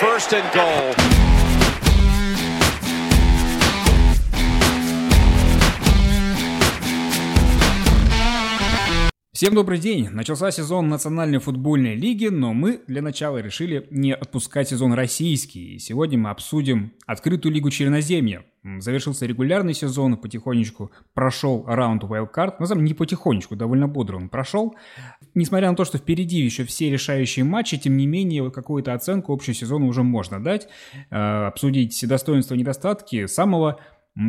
first and goal. Всем добрый день! Начался сезон Национальной футбольной лиги, но мы для начала решили не отпускать сезон российский. И сегодня мы обсудим открытую лигу Черноземья. Завершился регулярный сезон, потихонечку прошел раунд Wildcard. Самом деле не потихонечку, довольно бодро он прошел. Несмотря на то, что впереди еще все решающие матчи, тем не менее какую-то оценку общего сезона уже можно дать, э, обсудить достоинства и недостатки самого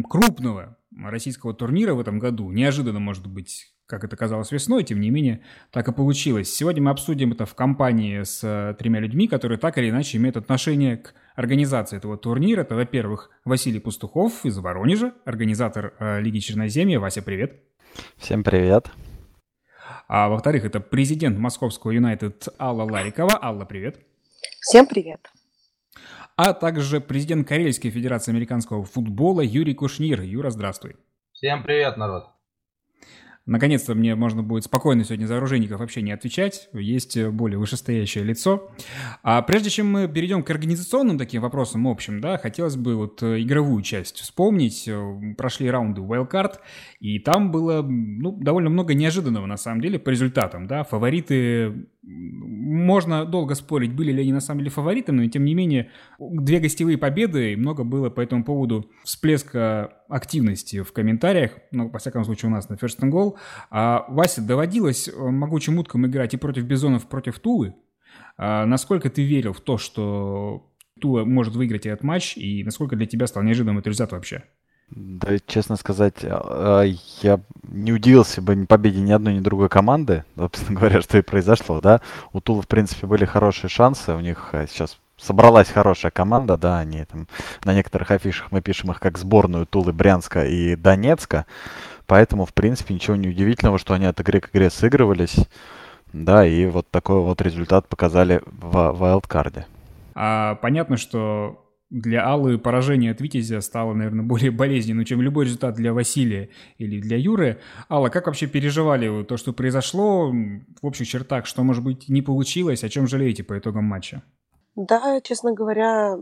крупного российского турнира в этом году. Неожиданно, может быть, как это казалось весной, тем не менее, так и получилось. Сегодня мы обсудим это в компании с э, тремя людьми, которые так или иначе имеют отношение к организации этого турнира. Это, во-первых, Василий Пастухов из Воронежа, организатор э, Лиги Черноземья. Вася, привет. Всем привет. А во-вторых, это президент Московского Юнайтед Алла Ларикова. Алла, привет. Всем привет. А также президент Карельской Федерации Американского футбола Юрий Кушнир. Юра, здравствуй. Всем привет, народ. Наконец-то мне можно будет спокойно сегодня за оружейников вообще не отвечать. Есть более вышестоящее лицо. А прежде чем мы перейдем к организационным таким вопросам общим, да, хотелось бы вот э, игровую часть вспомнить. Э, прошли раунды Wildcard, и там было ну, довольно много неожиданного на самом деле по результатам. Да. Фавориты можно долго спорить, были ли они на самом деле фаворитами, но тем не менее две гостевые победы, и много было по этому поводу всплеска активности в комментариях, ну, по всяком случае, у нас на First and Goal. А, Вася, доводилось э, могучим уткам играть и против Бизонов, против Тулы. А, насколько ты верил в то, что Тула может выиграть этот матч, и насколько для тебя стал неожиданным этот результат вообще? Да, честно сказать, а, я не удивился бы победе ни одной, ни другой команды, собственно говоря, что и произошло, да. У Тулы, в принципе, были хорошие шансы, у них э, сейчас собралась хорошая команда, да, они там на некоторых афишах мы пишем их как сборную Тулы, Брянска и Донецка, поэтому, в принципе, ничего не удивительного, что они от игры к игре сыгрывались, да, и вот такой вот результат показали в вайлдкарде. А, понятно, что для Аллы поражение от Витязя стало, наверное, более болезненным, чем любой результат для Василия или для Юры. Алла, как вообще переживали то, что произошло в общих чертах, что, может быть, не получилось, о чем жалеете по итогам матча? Да, честно говоря,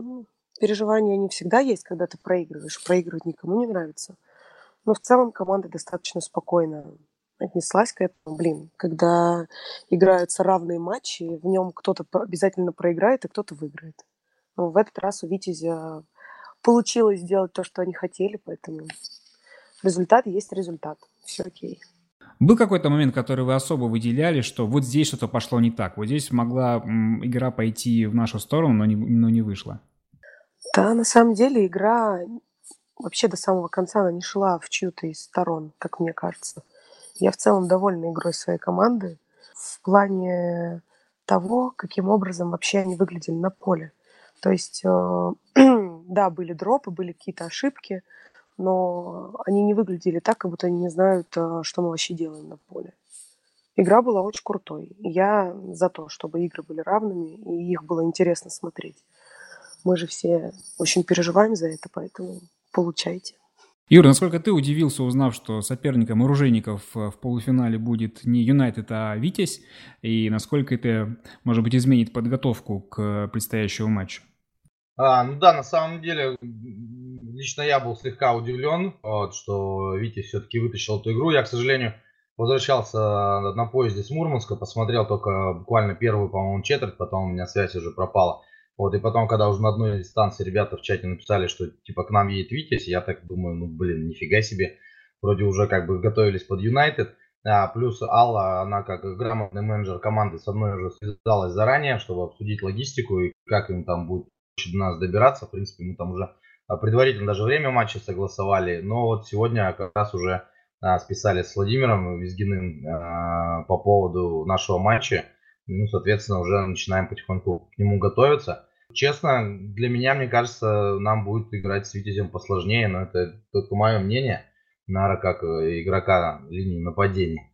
переживания не всегда есть, когда ты проигрываешь. Проигрывать никому не нравится. Но в целом команда достаточно спокойно отнеслась к этому. Блин, когда играются равные матчи, в нем кто-то обязательно проиграет, и кто-то выиграет. В этот раз у Витязя получилось сделать то, что они хотели, поэтому результат есть результат. Все окей. Был какой-то момент, который вы особо выделяли, что вот здесь что-то пошло не так, вот здесь могла игра пойти в нашу сторону, но не, но не вышла? Да, на самом деле игра вообще до самого конца она не шла в чью-то из сторон, как мне кажется. Я в целом довольна игрой своей команды в плане того, каким образом вообще они выглядели на поле. То есть, э, да, были дропы, были какие-то ошибки, но они не выглядели так, как будто они не знают, э, что мы вообще делаем на поле. Игра была очень крутой. Я за то, чтобы игры были равными, и их было интересно смотреть. Мы же все очень переживаем за это, поэтому получайте. Юра, насколько ты удивился, узнав, что соперником оружейников э, в полуфинале будет не Юнайтед, а Витязь, и насколько это, может быть, изменит подготовку к предстоящему матчу? А, ну да, на самом деле, лично я был слегка удивлен, вот, что Витязь все-таки вытащил эту игру. Я, к сожалению, возвращался на поезде с Мурманска, посмотрел только буквально первую, по-моему, четверть, потом у меня связь уже пропала. Вот, и потом, когда уже на одной станции ребята в чате написали, что типа к нам едет Витязь, я так думаю, ну блин, нифига себе. Вроде уже как бы готовились под Юнайтед. А, плюс Алла, она как грамотный менеджер команды со мной уже связалась заранее, чтобы обсудить логистику и как им там будет до нас добираться. В принципе, мы там уже а, предварительно даже время матча согласовали. Но вот сегодня как раз уже а, списали с Владимиром Визгиным а, по поводу нашего матча. Ну, соответственно, уже начинаем потихоньку к нему готовиться. Честно, для меня, мне кажется, нам будет играть с Витязем посложнее, но это только мое мнение, наверное, как э, игрока линии нападения.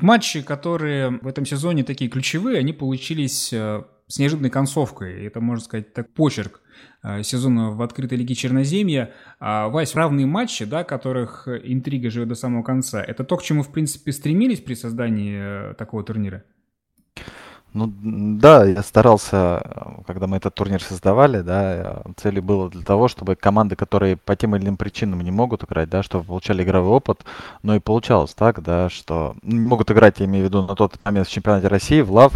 Матчи, которые в этом сезоне такие ключевые, они получились э, с неожиданной концовкой. Это, можно сказать, так почерк э, сезона в открытой лиге Черноземья. А, Вась, равные матчи, да, которых интрига живет до самого конца, это то, к чему, в принципе, стремились при создании такого турнира? Ну да, я старался, когда мы этот турнир создавали, да, целью было для того, чтобы команды, которые по тем или иным причинам не могут играть, да, чтобы получали игровой опыт, но и получалось так, да, что не могут играть, я имею в виду, на тот момент в чемпионате России, в ЛАВ,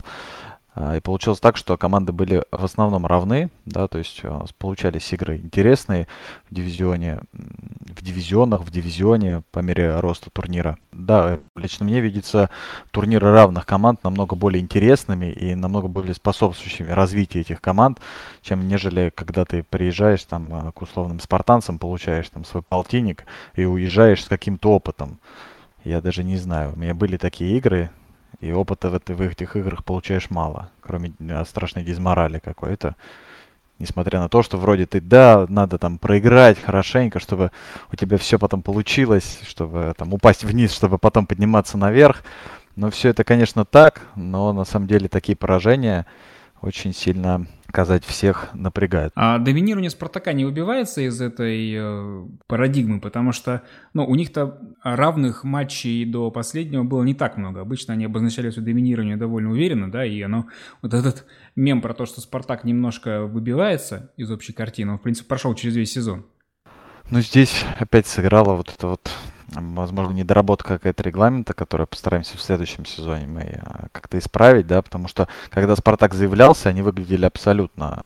и получилось так, что команды были в основном равны, да, то есть а, получались игры интересные в дивизионе, в дивизионах, в дивизионе по мере роста турнира. Да, лично мне видится турниры равных команд намного более интересными и намного более способствующими развитию этих команд, чем нежели когда ты приезжаешь там а, к условным спартанцам, получаешь там свой полтинник и уезжаешь с каким-то опытом. Я даже не знаю, у меня были такие игры, и опыта в, в этих играх получаешь мало, кроме а, страшной дизморали какой-то. Несмотря на то, что вроде ты, да, надо там проиграть хорошенько, чтобы у тебя все потом получилось, чтобы там упасть вниз, чтобы потом подниматься наверх. Но все это, конечно, так, но на самом деле такие поражения очень сильно сказать, всех напрягает. А доминирование Спартака не выбивается из этой э, парадигмы, потому что ну, у них-то равных матчей до последнего было не так много. Обычно они обозначали свое доминирование довольно уверенно, да, и оно, вот этот мем про то, что Спартак немножко выбивается из общей картины, он, в принципе, прошел через весь сезон. Ну, здесь опять сыграла вот это вот возможно, недоработка какая-то регламента, которую постараемся в следующем сезоне мы а, как-то исправить, да, потому что когда Спартак заявлялся, они выглядели абсолютно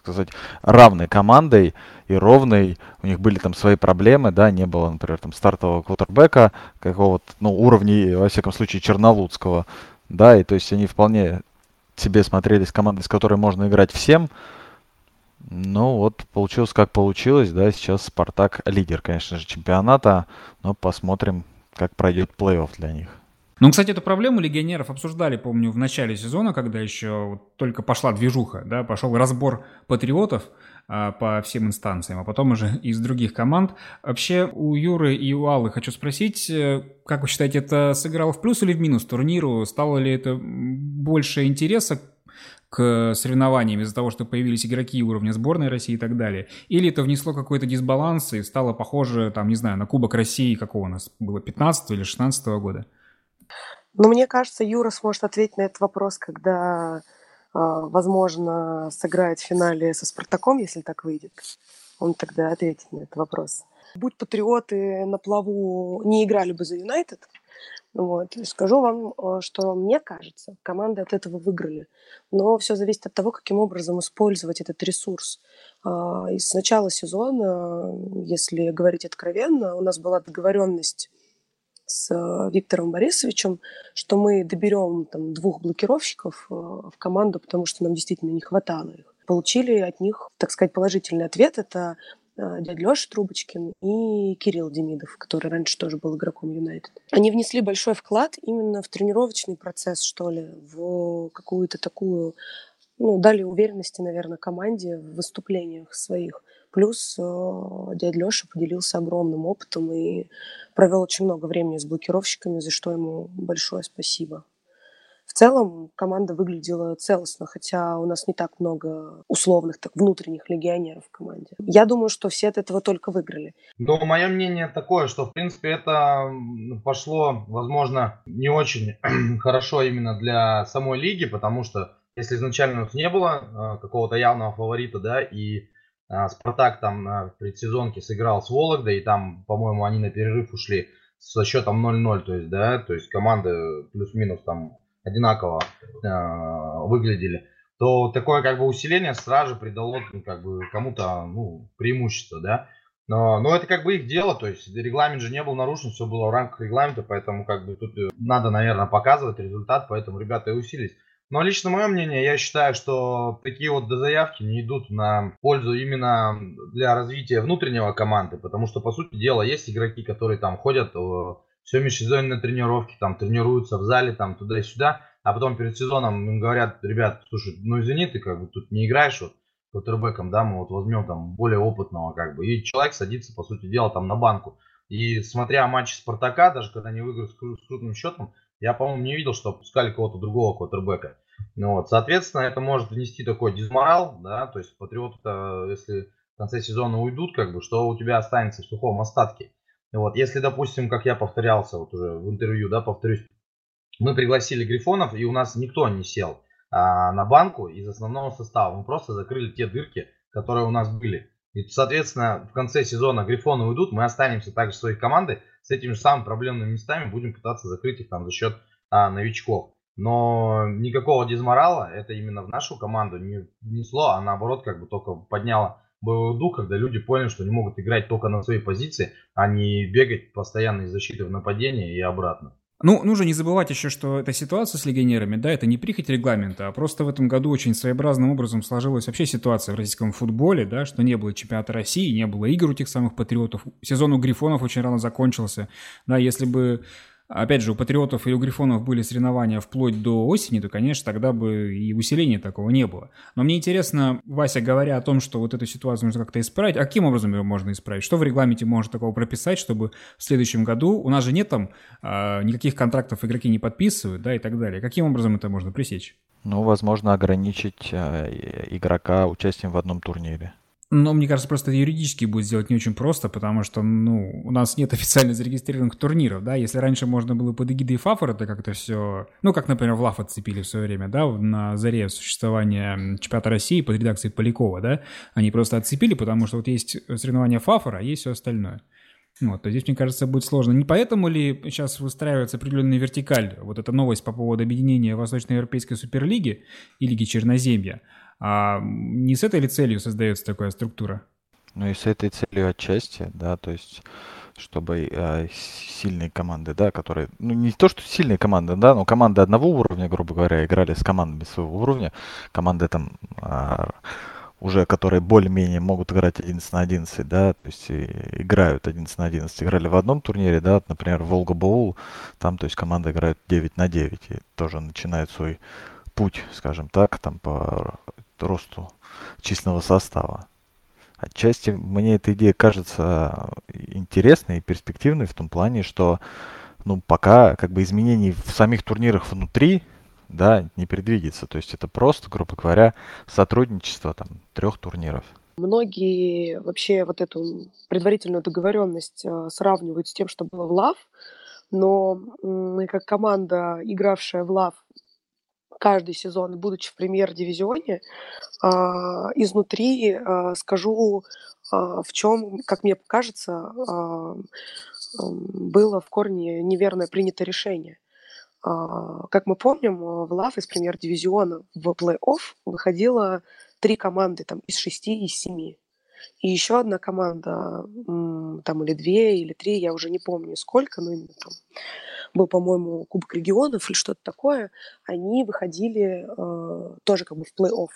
сказать, равной командой и ровной. У них были там свои проблемы, да, не было, например, там стартового квотербека, какого-то, ну, уровня, во всяком случае, Чернолуцкого, да, и то есть они вполне себе смотрелись командой, с которой можно играть всем, ну вот, получилось как получилось, да, сейчас Спартак лидер, конечно же, чемпионата, но посмотрим, как пройдет плей-офф для них. Ну, кстати, эту проблему легионеров обсуждали, помню, в начале сезона, когда еще вот только пошла движуха, да, пошел разбор патриотов а, по всем инстанциям, а потом уже из других команд. Вообще, у Юры и у Аллы хочу спросить, э, как вы считаете, это сыграло в плюс или в минус турниру? Стало ли это больше интереса к соревнованиям из-за того, что появились игроки уровня сборной России и так далее? Или это внесло какой-то дисбаланс и стало похоже, там, не знаю, на Кубок России, какого у нас было, 15 или 16 года? Ну, мне кажется, Юра сможет ответить на этот вопрос, когда, а, возможно, сыграет в финале со Спартаком, если так выйдет. Он тогда ответит на этот вопрос. Будь патриоты на плаву не играли бы за Юнайтед, вот. Скажу вам, э, что мне кажется, команды от этого выиграли. Но все зависит от того, каким образом использовать этот ресурс. А, и с начала сезона, если говорить откровенно, у нас была договоренность с э, Виктором Борисовичем, что мы доберем там, двух блокировщиков э, в команду, потому что нам действительно не хватало их. Получили от них, так сказать, положительный ответ. Это дядя Леша Трубочкин и Кирилл Демидов, который раньше тоже был игроком Юнайтед. Они внесли большой вклад именно в тренировочный процесс, что ли, в какую-то такую, ну, дали уверенности, наверное, команде в выступлениях своих. Плюс э, дядя Леша поделился огромным опытом и провел очень много времени с блокировщиками, за что ему большое спасибо. Целом команда выглядела целостно, хотя у нас не так много условных, так внутренних легионеров в команде. Я думаю, что все от этого только выиграли. Ну, мое мнение такое, что, в принципе, это пошло, возможно, не очень хорошо именно для самой лиги, потому что если изначально у нас не было э, какого-то явного фаворита, да, и э, Спартак там на предсезонке сыграл с Вологдой, и там, по-моему, они на перерыв ушли со счетом 0-0, то есть, да, то есть команды плюс-минус там одинаково э, выглядели, то такое как бы усиление сразу придало ну, как бы кому-то ну, преимущество, да. Но, но это как бы их дело, то есть регламент же не был нарушен, все было в рамках регламента, поэтому как бы тут э, надо, наверное, показывать результат, поэтому ребята и усилились. Но лично мое мнение, я считаю, что такие вот дозаявки не идут на пользу именно для развития внутреннего команды, потому что, по сути дела, есть игроки, которые там ходят все межсезонные тренировки, там тренируются в зале, там туда и сюда, а потом перед сезоном им говорят, ребят, слушай, ну извини, ты как бы тут не играешь вот квотербеком, да, мы вот возьмем там более опытного как бы, и человек садится, по сути дела, там на банку. И смотря матчи Спартака, даже когда они выиграют с, крупным счетом, я, по-моему, не видел, что пускали кого-то другого квотербека. Ну, вот, соответственно, это может внести такой дизморал, да, то есть патриоты, если в конце сезона уйдут, как бы, что у тебя останется в сухом остатке. Вот, если, допустим, как я повторялся вот уже в интервью, да, повторюсь, мы пригласили Грифонов, и у нас никто не сел а, на банку из основного состава. Мы просто закрыли те дырки, которые у нас были. И, соответственно, в конце сезона Грифоны уйдут, мы останемся также своей командой, с этими же самыми проблемными местами будем пытаться закрыть их там за счет а, новичков. Но никакого дизморала это именно в нашу команду не внесло, а наоборот как бы только подняло боевой дух, когда люди поняли, что они могут играть только на своей позиции, а не бегать постоянно из защиты в нападение и обратно. Ну, нужно не забывать еще, что эта ситуация с легионерами, да, это не прихоть регламента, а просто в этом году очень своеобразным образом сложилась вообще ситуация в российском футболе, да, что не было чемпионата России, не было игр у тех самых патриотов. Сезон у Грифонов очень рано закончился, да, если бы опять же, у Патриотов и у Грифонов были соревнования вплоть до осени, то, конечно, тогда бы и усиления такого не было. Но мне интересно, Вася, говоря о том, что вот эту ситуацию нужно как-то исправить, а каким образом ее можно исправить? Что в регламенте можно такого прописать, чтобы в следующем году, у нас же нет там а, никаких контрактов игроки не подписывают, да, и так далее. Каким образом это можно пресечь? Ну, возможно, ограничить э, игрока участием в одном турнире. Но мне кажется, просто юридически будет сделать не очень просто, потому что, ну, у нас нет официально зарегистрированных турниров, да, если раньше можно было под эгидой ФАФОР это как-то все, ну, как, например, в ЛАФ отцепили в свое время, да, на заре существования чемпионата России под редакцией Полякова, да, они просто отцепили, потому что вот есть соревнования ФАФОРа, а есть все остальное. Вот, то здесь, мне кажется, будет сложно. Не поэтому ли сейчас выстраивается определенная вертикаль, вот эта новость по поводу объединения Восточноевропейской суперлиги и Лиги Черноземья, а не с этой ли целью создается такая структура? Ну и с этой целью отчасти, да, то есть чтобы э, сильные команды, да, которые, ну не то, что сильные команды, да, но команды одного уровня, грубо говоря, играли с командами своего уровня, команды там э, уже, которые более-менее могут играть 11 на 11, да, то есть играют 11 на 11, играли в одном турнире, да, например, Волга Боул, там, то есть команда играет 9 на 9 и тоже начинает свой путь, скажем так, там по росту численного состава. Отчасти мне эта идея кажется интересной и перспективной в том плане, что ну, пока как бы изменений в самих турнирах внутри да, не предвидится. То есть это просто, грубо говоря, сотрудничество там, трех турниров. Многие вообще вот эту предварительную договоренность э, сравнивают с тем, что было в ЛАВ, но мы как команда, игравшая в ЛАВ каждый сезон, будучи в премьер-дивизионе, а, изнутри а, скажу, а, в чем, как мне кажется, было в корне неверное принято решение. Как мы помним, в ЛАВ из премьер-дивизиона в плей-офф выходило три команды там, из шести, из семи. И еще одна команда, там или две, или три, я уже не помню сколько, но именно там был, по-моему, Кубок регионов или что-то такое, они выходили э, тоже как бы в плей-офф.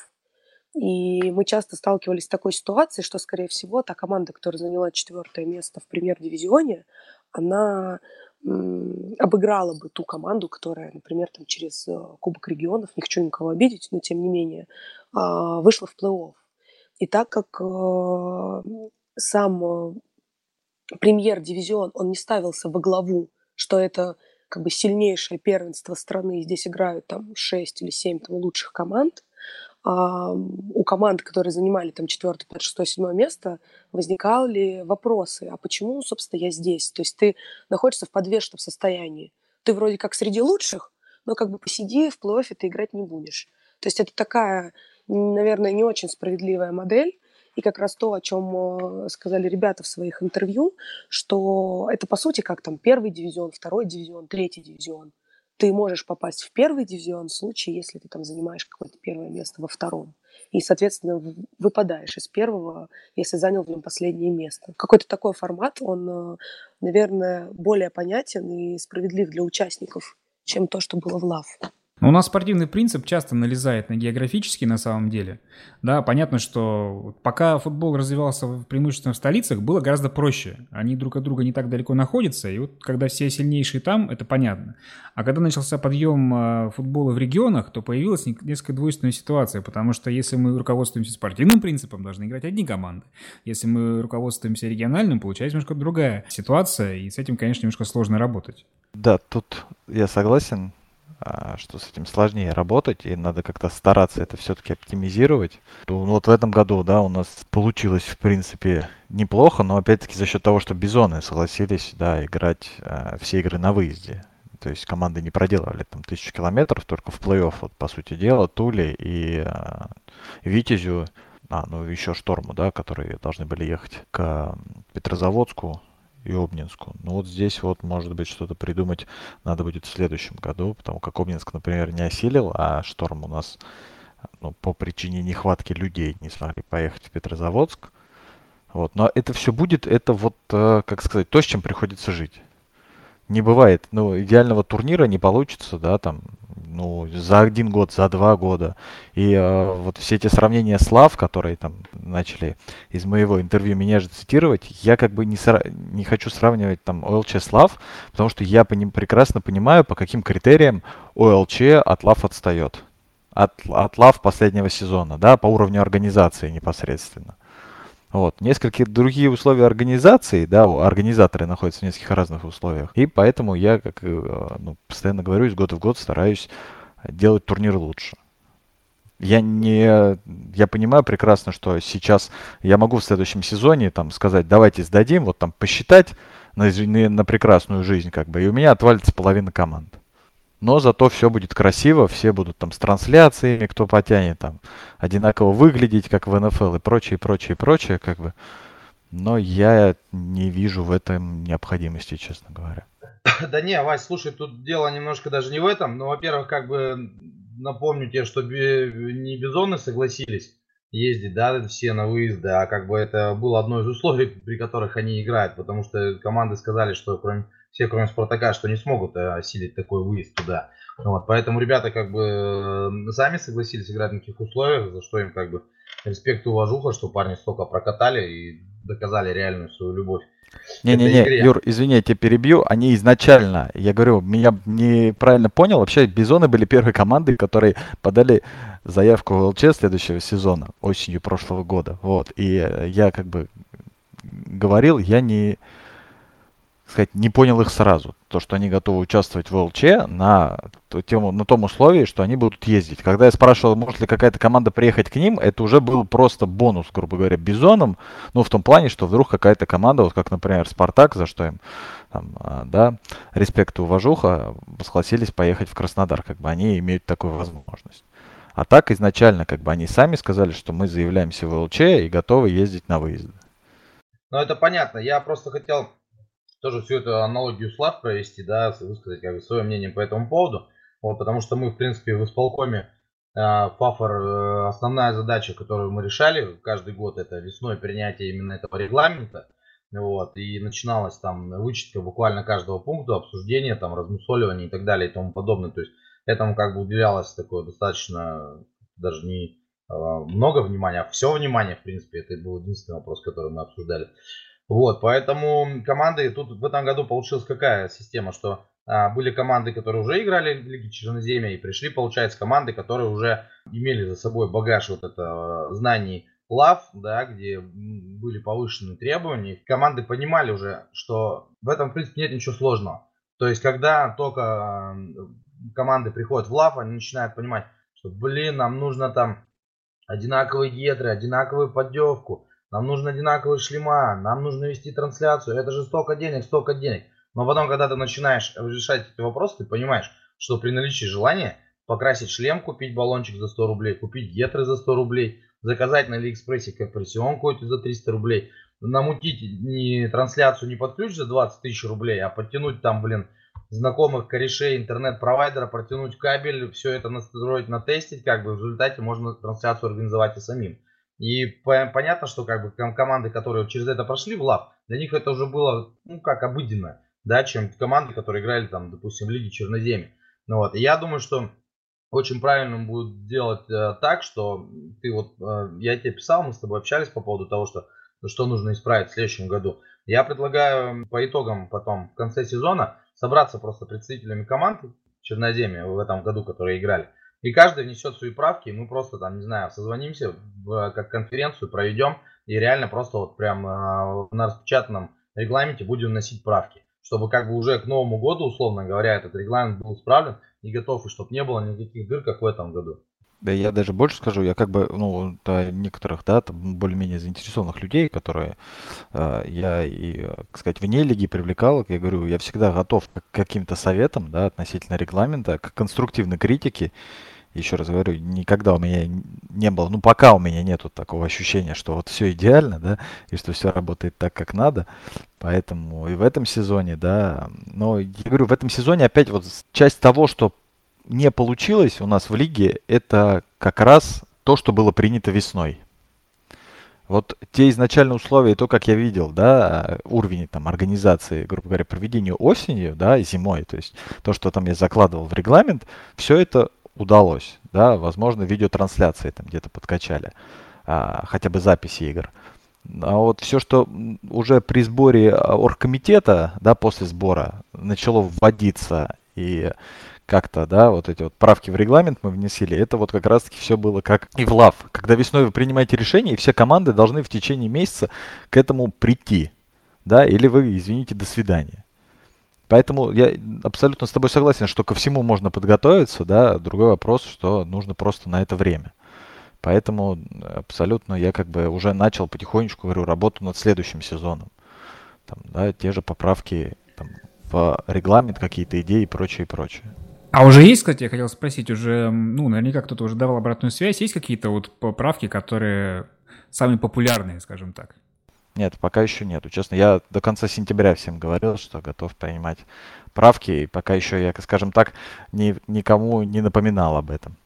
И мы часто сталкивались с такой ситуацией, что, скорее всего, та команда, которая заняла четвертое место в премьер-дивизионе, она обыграла бы ту команду, которая, например, там, через э, Кубок регионов, не хочу никого обидеть, но тем не менее, а, вышла в плей-офф. И так как э, сам э, премьер-дивизион, он не ставился во главу что это как бы сильнейшее первенство страны, и здесь играют там 6 или 7 там, лучших команд, у команд, которые занимали там 4, 5, 6, 7 место, возникали вопросы, а почему, собственно, я здесь? То есть ты находишься в подвешенном состоянии. Ты вроде как среди лучших, но как бы посиди, в плей-оффе ты играть не будешь. То есть это такая, наверное, не очень справедливая модель, и как раз то, о чем э, сказали ребята в своих интервью, что это по сути как там первый дивизион, второй дивизион, третий дивизион. Ты можешь попасть в первый дивизион в случае, если ты там занимаешь какое-то первое место во втором. И, соответственно, выпадаешь из первого, если занял в нем последнее место. Какой-то такой формат, он, э, наверное, более понятен и справедлив для участников, чем то, что было в ЛАВ. Но у нас спортивный принцип часто налезает на географический на самом деле. Да, понятно, что пока футбол развивался преимущественно в столицах, было гораздо проще. Они друг от друга не так далеко находятся, и вот когда все сильнейшие там, это понятно. А когда начался подъем а, футбола в регионах, то появилась несколько двойственная ситуация, потому что если мы руководствуемся спортивным принципом, должны играть одни команды. Если мы руководствуемся региональным, получается немножко другая ситуация, и с этим, конечно, немножко сложно работать. Да, тут я согласен. А, что с этим сложнее работать, и надо как-то стараться это все-таки оптимизировать. Ну, вот в этом году, да, у нас получилось, в принципе, неплохо, но опять-таки за счет того, что бизоны согласились, да, играть э, все игры на выезде. То есть команды не проделывали там тысячу километров, только в плей-офф, вот, по сути дела, Туле и э, Витязю, а, ну еще Шторму, да, которые должны были ехать к Петрозаводску и Обнинску. Ну вот здесь вот, может быть, что-то придумать надо будет в следующем году, потому как Обнинск, например, не осилил, а Шторм у нас ну, по причине нехватки людей не смогли поехать в Петрозаводск. Вот. Но это все будет, это вот, э, как сказать, то, с чем приходится жить. Не бывает, ну, идеального турнира не получится, да, там, ну, за один год, за два года. И э, вот все эти сравнения слав, которые там начали из моего интервью меня же цитировать, я как бы не, сра- не хочу сравнивать там ОЛЧ слав, потому что я по ним прекрасно понимаю, по каким критериям ОЛЧ от лав отстает. От, от лав последнего сезона, да, по уровню организации непосредственно. Вот. Несколько другие условия организации, да, организаторы находятся в нескольких разных условиях. И поэтому я, как э, ну, постоянно говорю, из года в год стараюсь делать турнир лучше. Я не, я понимаю прекрасно, что сейчас я могу в следующем сезоне там сказать, давайте сдадим, вот там посчитать на, на прекрасную жизнь, как бы, и у меня отвалится половина команд но зато все будет красиво, все будут там с трансляциями, кто потянет там одинаково выглядеть, как в НФЛ и прочее, прочее, прочее, как бы. Но я не вижу в этом необходимости, честно говоря. Да не, Вась, слушай, тут дело немножко даже не в этом. Но, во-первых, как бы напомню тебе, что не бизоны согласились ездить, да, все на выезды, а как бы это было одно из условий, при которых они играют, потому что команды сказали, что кроме все, кроме Спартака, что не смогут э, осилить такой выезд туда. Вот, поэтому ребята как бы сами согласились играть на таких условиях, за что им как бы респект и уважуха, что парни столько прокатали и доказали реальную свою любовь. Не-не-не, Юр, извини, я тебя перебью. Они изначально, я говорю, меня неправильно понял, вообще Бизоны были первой командой, которые подали заявку в ЛЧ следующего сезона, осенью прошлого года. Вот, и э, я как бы говорил, я не сказать, не понял их сразу. То, что они готовы участвовать в ЛЧ на, тему, на том условии, что они будут ездить. Когда я спрашивал, может ли какая-то команда приехать к ним, это уже был просто бонус, грубо говоря, бизоном. Ну, в том плане, что вдруг какая-то команда, вот как, например, Спартак, за что им там, а, да, респект и уважуха, согласились поехать в Краснодар, как бы они имеют такую возможность. А так изначально, как бы они сами сказали, что мы заявляемся в ЛЧ и готовы ездить на выезды. Ну, это понятно. Я просто хотел тоже всю эту аналогию слав провести, да, высказать как бы свое мнение по этому поводу. Вот, потому что мы, в принципе, в исполкоме э, ФАФОР, э, основная задача, которую мы решали каждый год, это весной принятие именно этого регламента. Вот, и начиналась там вычетка буквально каждого пункта, обсуждение, там, размусоливание и так далее и тому подобное. То есть этому как бы уделялось такое достаточно, даже не э, много внимания, а все внимание, в принципе, это был единственный вопрос, который мы обсуждали. Вот, поэтому команды, тут в этом году получилась какая система, что а, были команды, которые уже играли в Лиге Черноземья, и пришли, получается, команды, которые уже имели за собой багаж вот это а, знаний лав, да, где были повышенные требования. Команды понимали уже, что в этом, в принципе, нет ничего сложного. То есть, когда только команды приходят в лав, они начинают понимать, что, блин, нам нужно там одинаковые гетры, одинаковую поддевку, нам нужно одинаковые шлема, нам нужно вести трансляцию, это же столько денег, столько денег. Но потом, когда ты начинаешь решать эти вопросы, ты понимаешь, что при наличии желания покрасить шлем, купить баллончик за 100 рублей, купить гетры за 100 рублей, заказать на Алиэкспрессе компрессион какой-то за 300 рублей, намутить не трансляцию не под ключ за 20 тысяч рублей, а подтянуть там, блин, знакомых корешей интернет-провайдера, протянуть кабель, все это настроить, натестить, как бы в результате можно трансляцию организовать и самим. И понятно, что как бы команды, которые через это прошли в лав, для них это уже было, ну, как обыденно, да, чем команды, которые играли там, допустим, в Лиге Черноземья. Ну вот, и я думаю, что очень правильно будет делать э, так, что ты вот, э, я тебе писал, мы с тобой общались по поводу того, что, что нужно исправить в следующем году. Я предлагаю по итогам потом, в конце сезона, собраться просто представителями команд Черноземья в этом году, которые играли, и каждый внесет свои правки, и мы просто там, не знаю, созвонимся, в, как конференцию проведем, и реально просто вот прям э, на распечатанном регламенте будем вносить правки. Чтобы как бы уже к Новому году, условно говоря, этот регламент был исправлен и готов, и чтобы не было никаких дыр, как в этом году. Да я даже больше скажу, я как бы, ну, до некоторых, да, там более-менее заинтересованных людей, которые э, я и, так сказать, вне лиги привлекал, я говорю, я всегда готов к каким-то советам, да, относительно регламента, к конструктивной критике. Еще раз говорю, никогда у меня не было, ну, пока у меня нету такого ощущения, что вот все идеально, да, и что все работает так, как надо. Поэтому и в этом сезоне, да, но я говорю, в этом сезоне опять вот часть того, что не получилось у нас в лиге, это как раз то, что было принято весной. Вот те изначальные условия, то, как я видел, да, уровень там организации, грубо говоря, проведения осенью, да, и зимой, то есть то, что там я закладывал в регламент, все это удалось, да, возможно, видеотрансляции там где-то подкачали, а, хотя бы записи игр. А вот все, что уже при сборе оргкомитета, да, после сбора начало вводиться и как-то, да, вот эти вот правки в регламент мы внесли, это вот как раз-таки все было как и в лав. Когда весной вы принимаете решение, и все команды должны в течение месяца к этому прийти, да, или вы, извините, до свидания. Поэтому я абсолютно с тобой согласен, что ко всему можно подготовиться, да, другой вопрос, что нужно просто на это время. Поэтому абсолютно я как бы уже начал потихонечку, говорю, работу над следующим сезоном. Там, да, те же поправки там, в регламент, какие-то идеи и прочее, и прочее. А уже есть, кстати, я хотел спросить, уже, ну, наверняка кто-то уже давал обратную связь, есть какие-то вот поправки, которые самые популярные, скажем так? Нет, пока еще нету. Честно, я до конца сентября всем говорил, что готов принимать правки, и пока еще я, скажем так, ни, никому не напоминал об этом.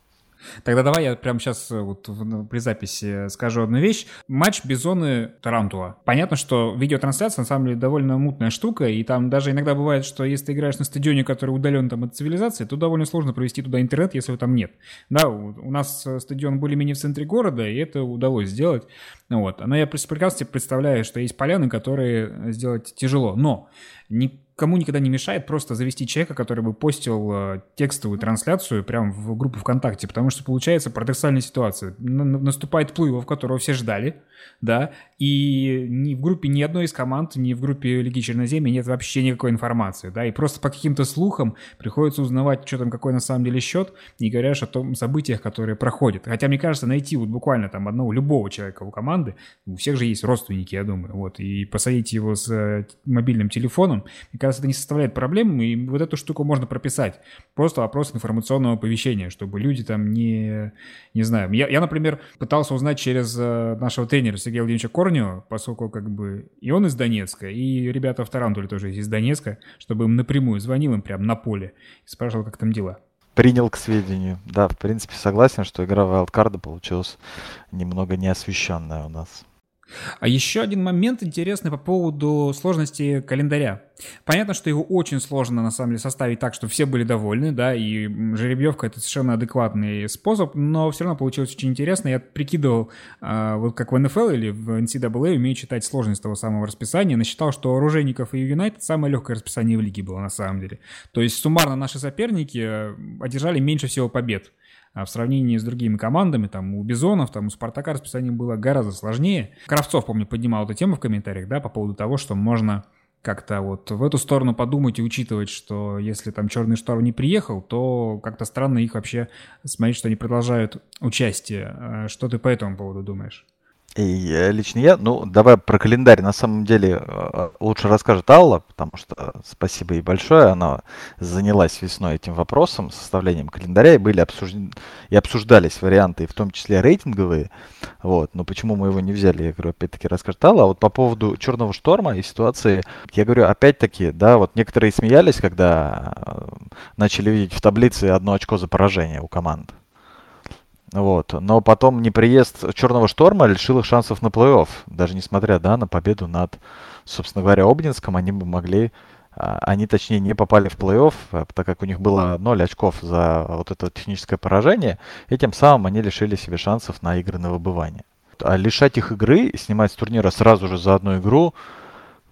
Тогда давай я прямо сейчас э, вот при записи скажу одну вещь. Матч Бизоны Тарантула. Понятно, что видеотрансляция на самом деле довольно мутная штука, и там даже иногда бывает, что если ты играешь на стадионе, который удален там от цивилизации, то довольно сложно провести туда интернет, если его там нет. Да, у нас э, стадион более-менее в центре города, и это удалось сделать. Вот. Но я прекрасно представляю, что есть поляны, которые сделать тяжело. Но не кому никогда не мешает просто завести человека, который бы постил э, текстовую трансляцию прямо в группу ВКонтакте, потому что получается парадоксальная ситуация. Наступает Плуева, которого все ждали, да, и ни в группе ни одной из команд, ни в группе Лиги Черноземья нет вообще никакой информации, да, и просто по каким-то слухам приходится узнавать, что там, какой на самом деле счет, не говоря о том событиях, которые проходят. Хотя, мне кажется, найти вот буквально там одного, любого человека у команды, у всех же есть родственники, я думаю, вот, и посадить его с э, мобильным телефоном, мне кажется, это не составляет проблем, и вот эту штуку можно прописать. Просто вопрос информационного оповещения, чтобы люди там не, не знаю. Я, я например, пытался узнать через э, нашего тренера Сергея Владимировича Корнева, поскольку как бы и он из Донецка, и ребята в Тарантуле тоже из Донецка, чтобы им напрямую звонил им прямо на поле и спрашивал, как там дела. Принял к сведению. Да, в принципе, согласен, что игра Wildcard получилась немного неосвещенная у нас. А еще один момент интересный по поводу сложности календаря. Понятно, что его очень сложно на самом деле составить так, чтобы все были довольны, да, и жеребьевка это совершенно адекватный способ, но все равно получилось очень интересно. Я прикидывал, э, вот как в НФЛ или в NCAA умею читать сложность того самого расписания, насчитал, что оружейников и Юнайтед самое легкое расписание в лиге было на самом деле. То есть суммарно наши соперники э, одержали меньше всего побед. А в сравнении с другими командами, там у Бизонов, там у Спартака расписание было гораздо сложнее. Кравцов, помню, поднимал эту тему в комментариях, да, по поводу того, что можно как-то вот в эту сторону подумать и учитывать, что если там Черный Шторм не приехал, то как-то странно их вообще смотреть, что они продолжают участие. А что ты по этому поводу думаешь? И лично я, ну, давай про календарь. На самом деле э, лучше расскажет Алла, потому что э, спасибо ей большое. Она занялась весной этим вопросом, составлением календаря, и были обсуждены, и обсуждались варианты, в том числе рейтинговые. Вот. Но почему мы его не взяли, я говорю, опять-таки расскажет Алла. А вот по поводу Черного шторма и ситуации, я говорю, опять-таки, да, вот некоторые смеялись, когда э, начали видеть в таблице одно очко за поражение у команд. Вот. Но потом неприезд Черного Шторма лишил их шансов на плей-офф. Даже несмотря да, на победу над, собственно говоря, Обнинском, они бы могли... А, они, точнее, не попали в плей-офф, а, так как у них было 0 очков за вот это техническое поражение, и тем самым они лишили себе шансов на игры на выбывание. А лишать их игры снимать с турнира сразу же за одну игру,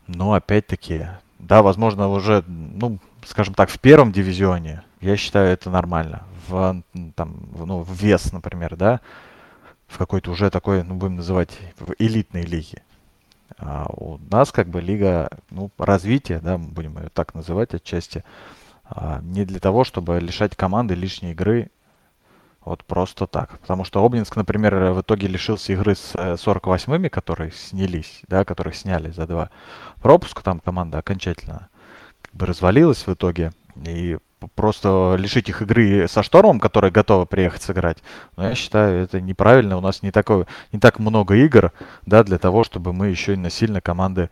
ну, опять-таки, да, возможно, уже, ну, скажем так, в первом дивизионе, я считаю это нормально в, там, ну, в вес, например, да, в какой-то уже такой, ну, будем называть, в элитной лиге. А у нас как бы лига, ну, развития, да, будем ее так называть отчасти, а, не для того, чтобы лишать команды лишней игры Вот просто так. Потому что Обнинск, например, в итоге лишился игры с 48-ми, которые снялись, да, которых сняли за два пропуска. Там команда окончательно как бы развалилась в итоге. И просто лишить их игры со Штормом, которые готовы приехать сыграть, но я считаю, это неправильно. У нас не, такое, не так много игр, да, для того, чтобы мы еще и насильно команды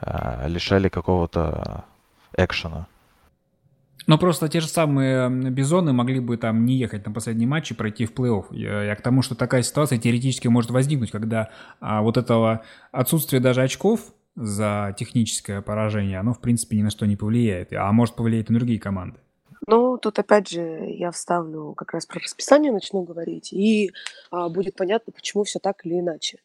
э, лишали какого-то экшена. Но просто те же самые бизоны могли бы там не ехать на последний матч и пройти в плей-офф. Я, я к тому, что такая ситуация теоретически может возникнуть, когда а, вот этого отсутствие даже очков за техническое поражение, оно в принципе ни на что не повлияет, а может повлиять на другие команды. Ну, тут опять же я вставлю как раз про расписание начну говорить, и а, будет понятно, почему все так или иначе.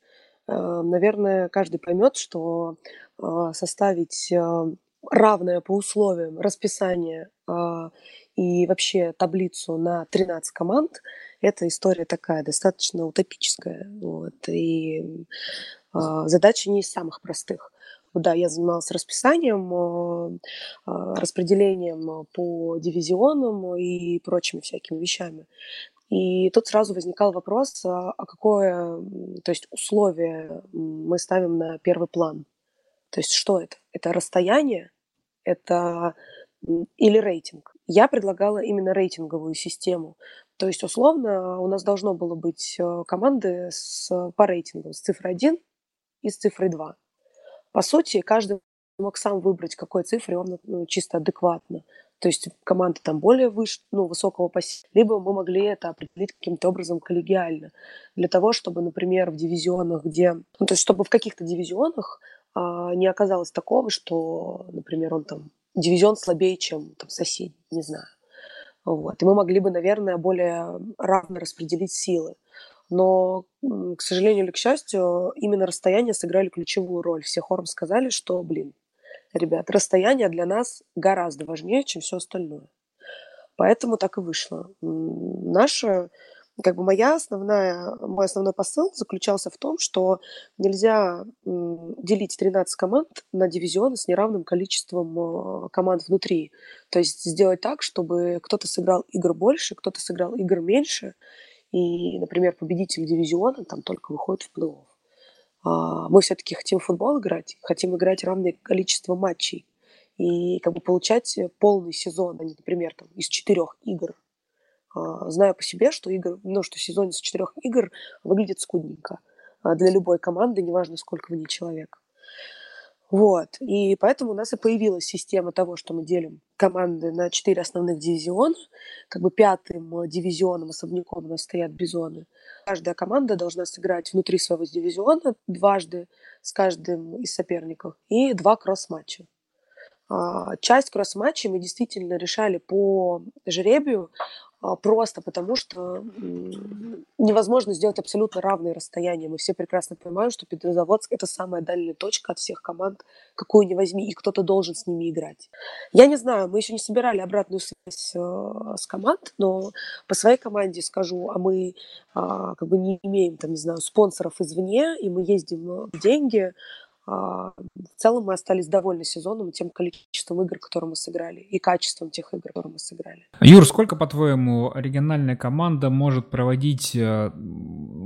А, наверное, каждый поймет, что а, составить а, равное по условиям расписание а, и вообще таблицу на 13 команд, это история такая достаточно утопическая. Вот, и а, задача не из самых простых да, я занималась расписанием, э, а, распределением по дивизионам и прочими всякими вещами. И тут сразу возникал вопрос, а, а какое, то есть условие мы ставим на первый план? То есть что это? Это расстояние? Это или рейтинг? Я предлагала именно рейтинговую систему. То есть, условно, у нас должно было быть э, команды с, по рейтингу с цифрой 1 и с цифрой 2. По сути, каждый мог сам выбрать, какой цифрой он ну, чисто адекватно. То есть команда там более выше, ну, высокого пассива. Либо мы могли это определить каким-то образом коллегиально. Для того, чтобы, например, в дивизионах, где... Ну, то есть чтобы в каких-то дивизионах а, не оказалось такого, что, например, он там дивизион слабее, чем там соседний, не знаю. Вот. И мы могли бы, наверное, более равно распределить силы. Но, к сожалению или к счастью, именно расстояния сыграли ключевую роль. Все хором сказали, что, блин, ребят, расстояние для нас гораздо важнее, чем все остальное. Поэтому так и вышло. Наша, как бы моя основная, мой основной посыл заключался в том, что нельзя делить 13 команд на дивизионы с неравным количеством э, команд внутри. То есть сделать так, чтобы кто-то сыграл игр больше, кто-то сыграл игр меньше, и, например, победитель дивизиона там только выходит в плей-офф. А, мы все-таки хотим в футбол играть, хотим играть равное количество матчей и как бы получать полный сезон, а не, например, там, из четырех игр. А, знаю по себе, что, игр, ну, что сезон из четырех игр выглядит скудненько а, для любой команды, неважно, сколько в ней человек. Вот. И поэтому у нас и появилась система того, что мы делим команды на четыре основных дивизиона. Как бы пятым э, дивизионом особняком у нас стоят бизоны. Каждая команда должна сыграть внутри своего дивизиона дважды с каждым из соперников и два кросс-матча. А, часть кросс-матчей мы действительно решали по жребию, просто потому что невозможно сделать абсолютно равные расстояния. Мы все прекрасно понимаем, что Петрозаводск – это самая дальняя точка от всех команд, какую ни возьми, и кто-то должен с ними играть. Я не знаю, мы еще не собирали обратную связь э, с команд, но по своей команде скажу, а мы а, как бы не имеем, там, не знаю, спонсоров извне, и мы ездим в деньги, а, в целом мы остались довольны сезоном тем количеством игр, которые мы сыграли, и качеством тех игр, которые мы сыграли. Юр, сколько, по-твоему, региональная команда может проводить э,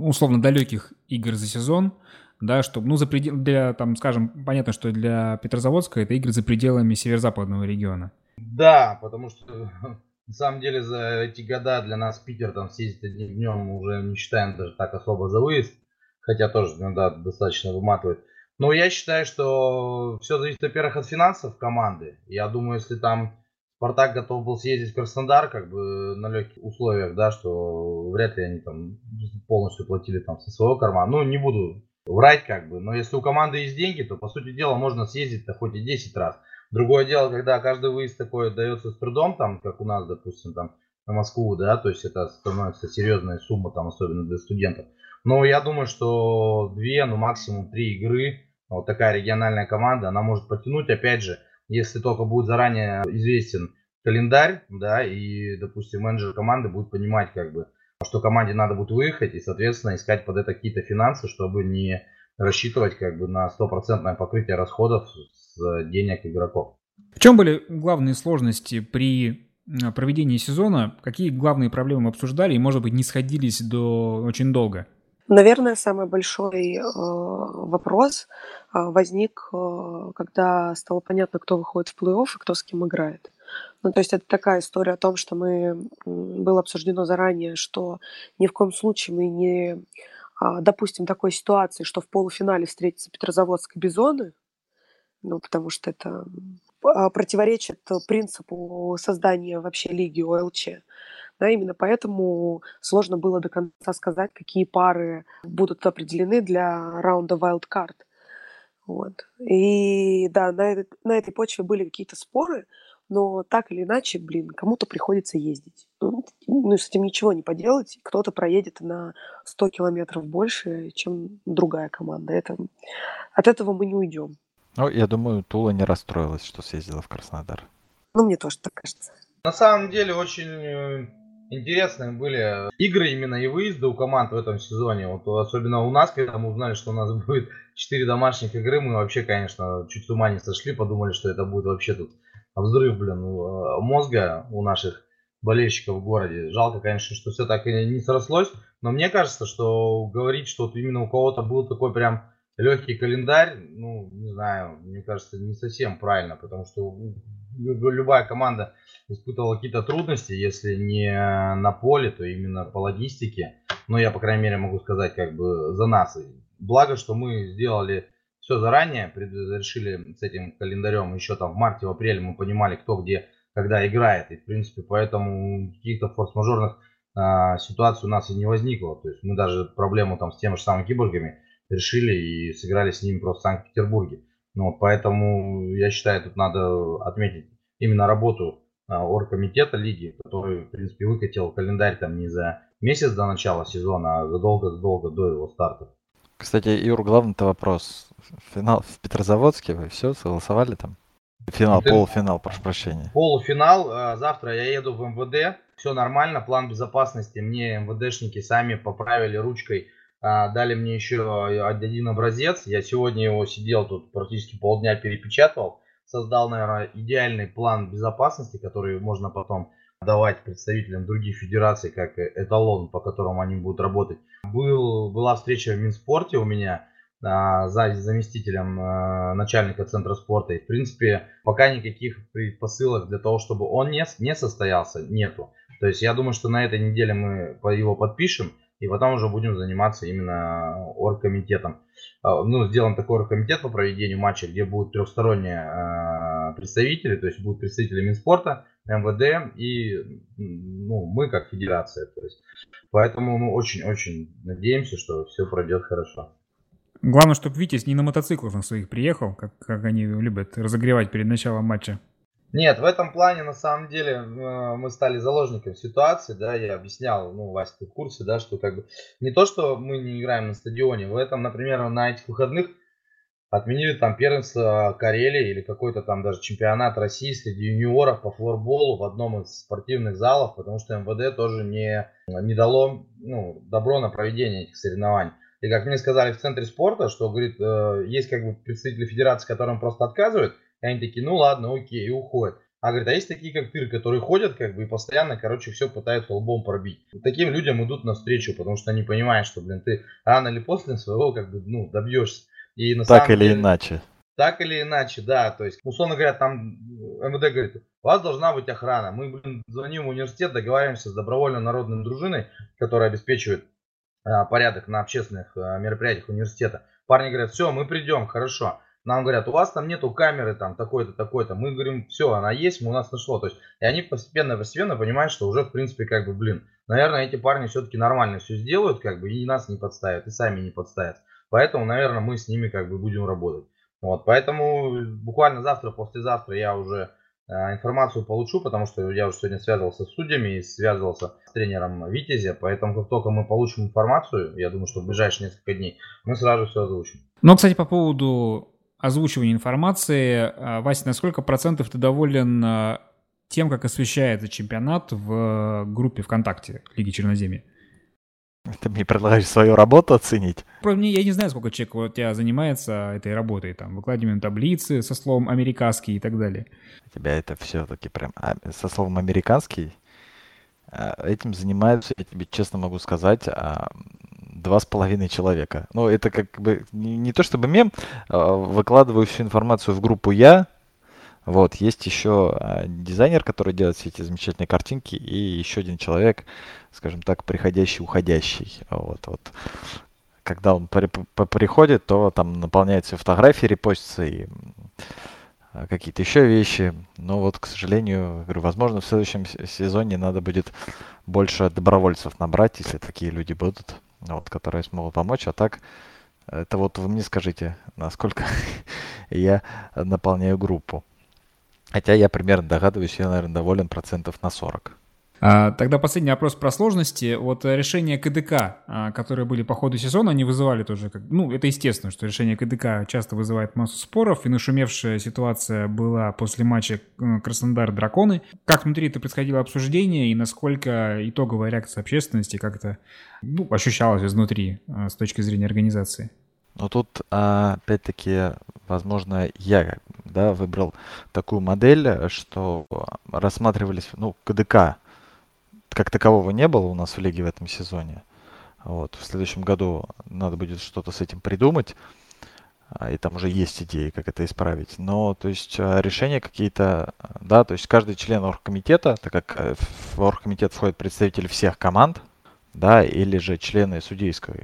условно далеких игр за сезон, да, чтобы, ну, за предел, для, там, скажем, понятно, что для Петрозаводска это игры за пределами северо-западного региона. Да, потому что на самом деле за эти года для нас Питер там съездить одним днем уже не считаем даже так особо за выезд, хотя тоже иногда достаточно выматывает. Ну, я считаю, что все зависит, во-первых, от финансов команды. Я думаю, если там Спартак готов был съездить в Краснодар, как бы на легких условиях, да, что вряд ли они там полностью платили там со своего кармана. Ну, не буду врать, как бы, но если у команды есть деньги, то, по сути дела, можно съездить-то хоть и 10 раз. Другое дело, когда каждый выезд такой дается с трудом, там, как у нас, допустим, там, на Москву, да, то есть это становится серьезная сумма, там, особенно для студентов. Но я думаю, что две, ну, максимум три игры, вот такая региональная команда, она может потянуть, опять же, если только будет заранее известен календарь, да, и, допустим, менеджер команды будет понимать, как бы, что команде надо будет выехать и, соответственно, искать под это какие-то финансы, чтобы не рассчитывать как бы на стопроцентное покрытие расходов с денег игроков. В чем были главные сложности при проведения сезона, какие главные проблемы обсуждали и, может быть, не сходились до очень долго? Наверное, самый большой э, вопрос э, возник, э, когда стало понятно, кто выходит в плей-офф и кто с кем играет. Ну, то есть это такая история о том, что мы было обсуждено заранее, что ни в коем случае мы не а, допустим такой ситуации, что в полуфинале встретятся Петрозаводск и Бизоны, ну, потому что это а, противоречит принципу создания вообще лиги ОЛЧ. Да, именно поэтому сложно было до конца сказать, какие пары будут определены для раунда Wildcard. Вот. И да, на, этой, на этой почве были какие-то споры, но так или иначе, блин, кому-то приходится ездить. Ну, ну с этим ничего не поделать. Кто-то проедет на 100 километров больше, чем другая команда. Это, от этого мы не уйдем. Ну, я думаю, Тула не расстроилась, что съездила в Краснодар. Ну, мне тоже так кажется. На самом деле, очень э, интересные были игры именно и выезды у команд в этом сезоне. Вот особенно у нас, когда мы узнали, что у нас будет 4 домашних игры, мы вообще, конечно, чуть с ума не сошли, подумали, что это будет вообще тут взрыв, блин, э, мозга у наших болельщиков в городе. Жалко, конечно, что все так и не срослось, но мне кажется, что говорить, что вот именно у кого-то был такой прям легкий календарь, ну, не знаю, мне кажется, не совсем правильно, потому что любая команда испытывала какие-то трудности, если не на поле, то именно по логистике. Но я, по крайней мере, могу сказать как бы за нас. Благо, что мы сделали все заранее, решили с этим календарем еще там в марте, в апреле мы понимали, кто где, когда играет. И, в принципе, поэтому каких-то форс-мажорных а, ситуаций у нас и не возникло. То есть мы даже проблему там с теми же самыми киборгами решили и сыграли с ними просто в Санкт-Петербурге. Вот, поэтому я считаю, тут надо отметить именно работу а, оргкомитета лиги, который, в принципе, выкатил календарь там не за месяц до начала сезона, а задолго-задолго до его старта. Кстати, Юр, главный-то вопрос. Финал в Петрозаводске, вы все согласовали там? Финал, Ты... полуфинал, прошу прощения. Полуфинал. А, завтра я еду в МВД. Все нормально, план безопасности. Мне МВДшники сами поправили ручкой. А, дали мне еще один образец. Я сегодня его сидел тут практически полдня перепечатывал. Создал, наверное, идеальный план безопасности, который можно потом давать представителям других федераций как эталон, по которому они будут работать. Был, была встреча в Минспорте у меня а, за заместителем а, начальника центра спорта. И, в принципе, пока никаких предпосылок для того, чтобы он не, не состоялся, нету. То есть я думаю, что на этой неделе мы его подпишем, и потом уже будем заниматься именно оргкомитетом. А, ну, сделаем такой оргкомитет по проведению матча, где будут трехсторонние представители, то есть будут представители Минспорта, МВД и ну, мы как федерация. То есть, поэтому мы очень-очень надеемся, что все пройдет хорошо. Главное, чтобы Витязь не на мотоциклах на своих приехал, как, как они любят разогревать перед началом матча. Нет, в этом плане, на самом деле, мы стали заложником ситуации, да, я объяснял, ну, Вася, ты в курсе, да, что как бы не то, что мы не играем на стадионе, в этом, например, на этих выходных отменили там первенство Карелии или какой-то там даже чемпионат России среди юниоров по флорболу в одном из спортивных залов, потому что МВД тоже не, не дало ну, добро на проведение этих соревнований. И как мне сказали в центре спорта, что, говорит, э, есть как бы представители федерации, которым просто отказывают, и они такие, ну ладно, окей, и уходят. А говорит, а есть такие, как ты, которые ходят, как бы, и постоянно, короче, все пытаются лбом пробить. Таким людям идут навстречу, потому что они понимают, что, блин, ты рано или поздно своего, как бы, ну, добьешься. И на так или деле, иначе. Так или иначе, да. То есть, условно говоря, там МВД говорит, у вас должна быть охрана. Мы, блин, звоним в университет, договариваемся с добровольно народной дружиной, которая обеспечивает а, порядок на общественных а, мероприятиях университета. Парни говорят, все, мы придем, хорошо. Нам говорят, у вас там нету камеры, там такой-то, такой-то. Мы говорим, все, она есть, мы у нас нашло. То есть, и они постепенно-постепенно понимают, что уже, в принципе, как бы, блин, наверное, эти парни все-таки нормально все сделают, как бы, и нас не подставят, и сами не подставят. Поэтому, наверное, мы с ними как бы будем работать. Вот, поэтому буквально завтра, послезавтра я уже э, информацию получу, потому что я уже сегодня связывался с судьями и связывался с тренером Витязя, поэтому как только мы получим информацию, я думаю, что в ближайшие несколько дней, мы сразу все озвучим. Ну, кстати, по поводу озвучивания информации, э, Вася, на сколько процентов ты доволен э, тем, как освещается чемпионат в группе ВКонтакте Лиги Черноземья? Ты мне предлагаешь свою работу оценить? Мне, я не знаю, сколько человек у тебя занимается этой работой, там, выкладыванием таблицы со словом «американский» и так далее. У тебя это все-таки прям а, со словом «американский»? А, этим занимаются, я тебе честно могу сказать, а, два с половиной человека. Ну, это как бы не, то чтобы мем, выкладываю всю информацию в группу я, вот, есть еще дизайнер, который делает все эти замечательные картинки, и еще один человек, скажем так, приходящий, уходящий. Вот, вот. Когда он при, приходит, то там наполняются фотографии, репостятся и какие-то еще вещи. Но вот, к сожалению, говорю, возможно, в следующем сезоне надо будет больше добровольцев набрать, если такие люди будут, вот, которые смогут помочь. А так, это вот вы мне скажите, насколько я наполняю группу. Хотя я примерно догадываюсь, я, наверное, доволен процентов на 40. А, тогда последний вопрос про сложности. Вот решения КДК, а, которые были по ходу сезона, они вызывали тоже, ну, это естественно, что решение КДК часто вызывает массу споров, и нашумевшая ситуация была после матча э, Краснодар-Драконы. Как внутри это происходило обсуждение, и насколько итоговая реакция общественности как-то ну, ощущалась изнутри э, с точки зрения организации? Ну, тут, а, опять-таки, возможно, я да, выбрал такую модель, что рассматривались, ну, КДК как такового не было у нас в лиге в этом сезоне. Вот. В следующем году надо будет что-то с этим придумать. А, и там уже есть идеи, как это исправить. Но, то есть, а, решения какие-то, да, то есть каждый член оргкомитета, так как э, в оргкомитет входят представители всех команд, да, или же члены судейского,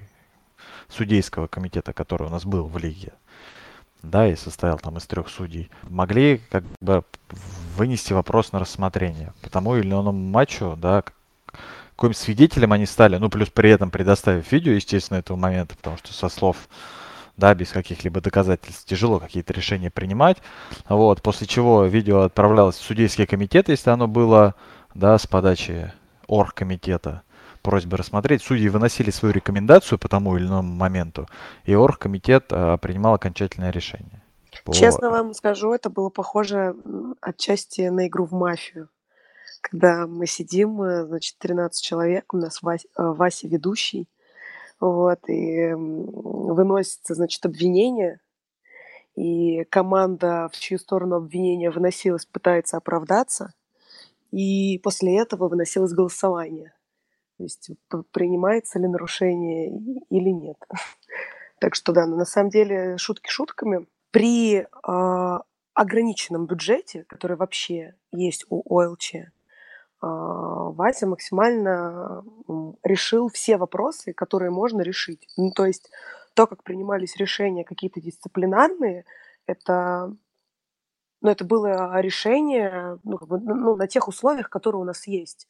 судейского комитета, который у нас был в лиге, да, и состоял там из трех судей, могли как бы вынести вопрос на рассмотрение по тому или иному матчу, да, каким свидетелем они стали, ну, плюс при этом предоставив видео, естественно, этого момента, потому что со слов, да, без каких-либо доказательств тяжело какие-то решения принимать, вот, после чего видео отправлялось в судейский комитет, если оно было, да, с подачи оргкомитета, просьбы рассмотреть. Судьи выносили свою рекомендацию по тому или иному моменту, и оргкомитет а, принимал окончательное решение. По... Честно вам скажу, это было похоже отчасти на игру в мафию. Когда мы сидим, значит, 13 человек, у нас Вася, э, Вася ведущий, вот, и выносится, значит, обвинение, и команда, в чью сторону обвинение выносилось, пытается оправдаться, и после этого выносилось голосование. То есть принимается ли нарушение или нет. Так что да, но на самом деле шутки шутками. При э, ограниченном бюджете, который вообще есть у ОЛЧ, э, Вася максимально решил все вопросы, которые можно решить. Ну, то есть то, как принимались решения какие-то дисциплинарные, это, ну, это было решение ну, ну, на тех условиях, которые у нас есть.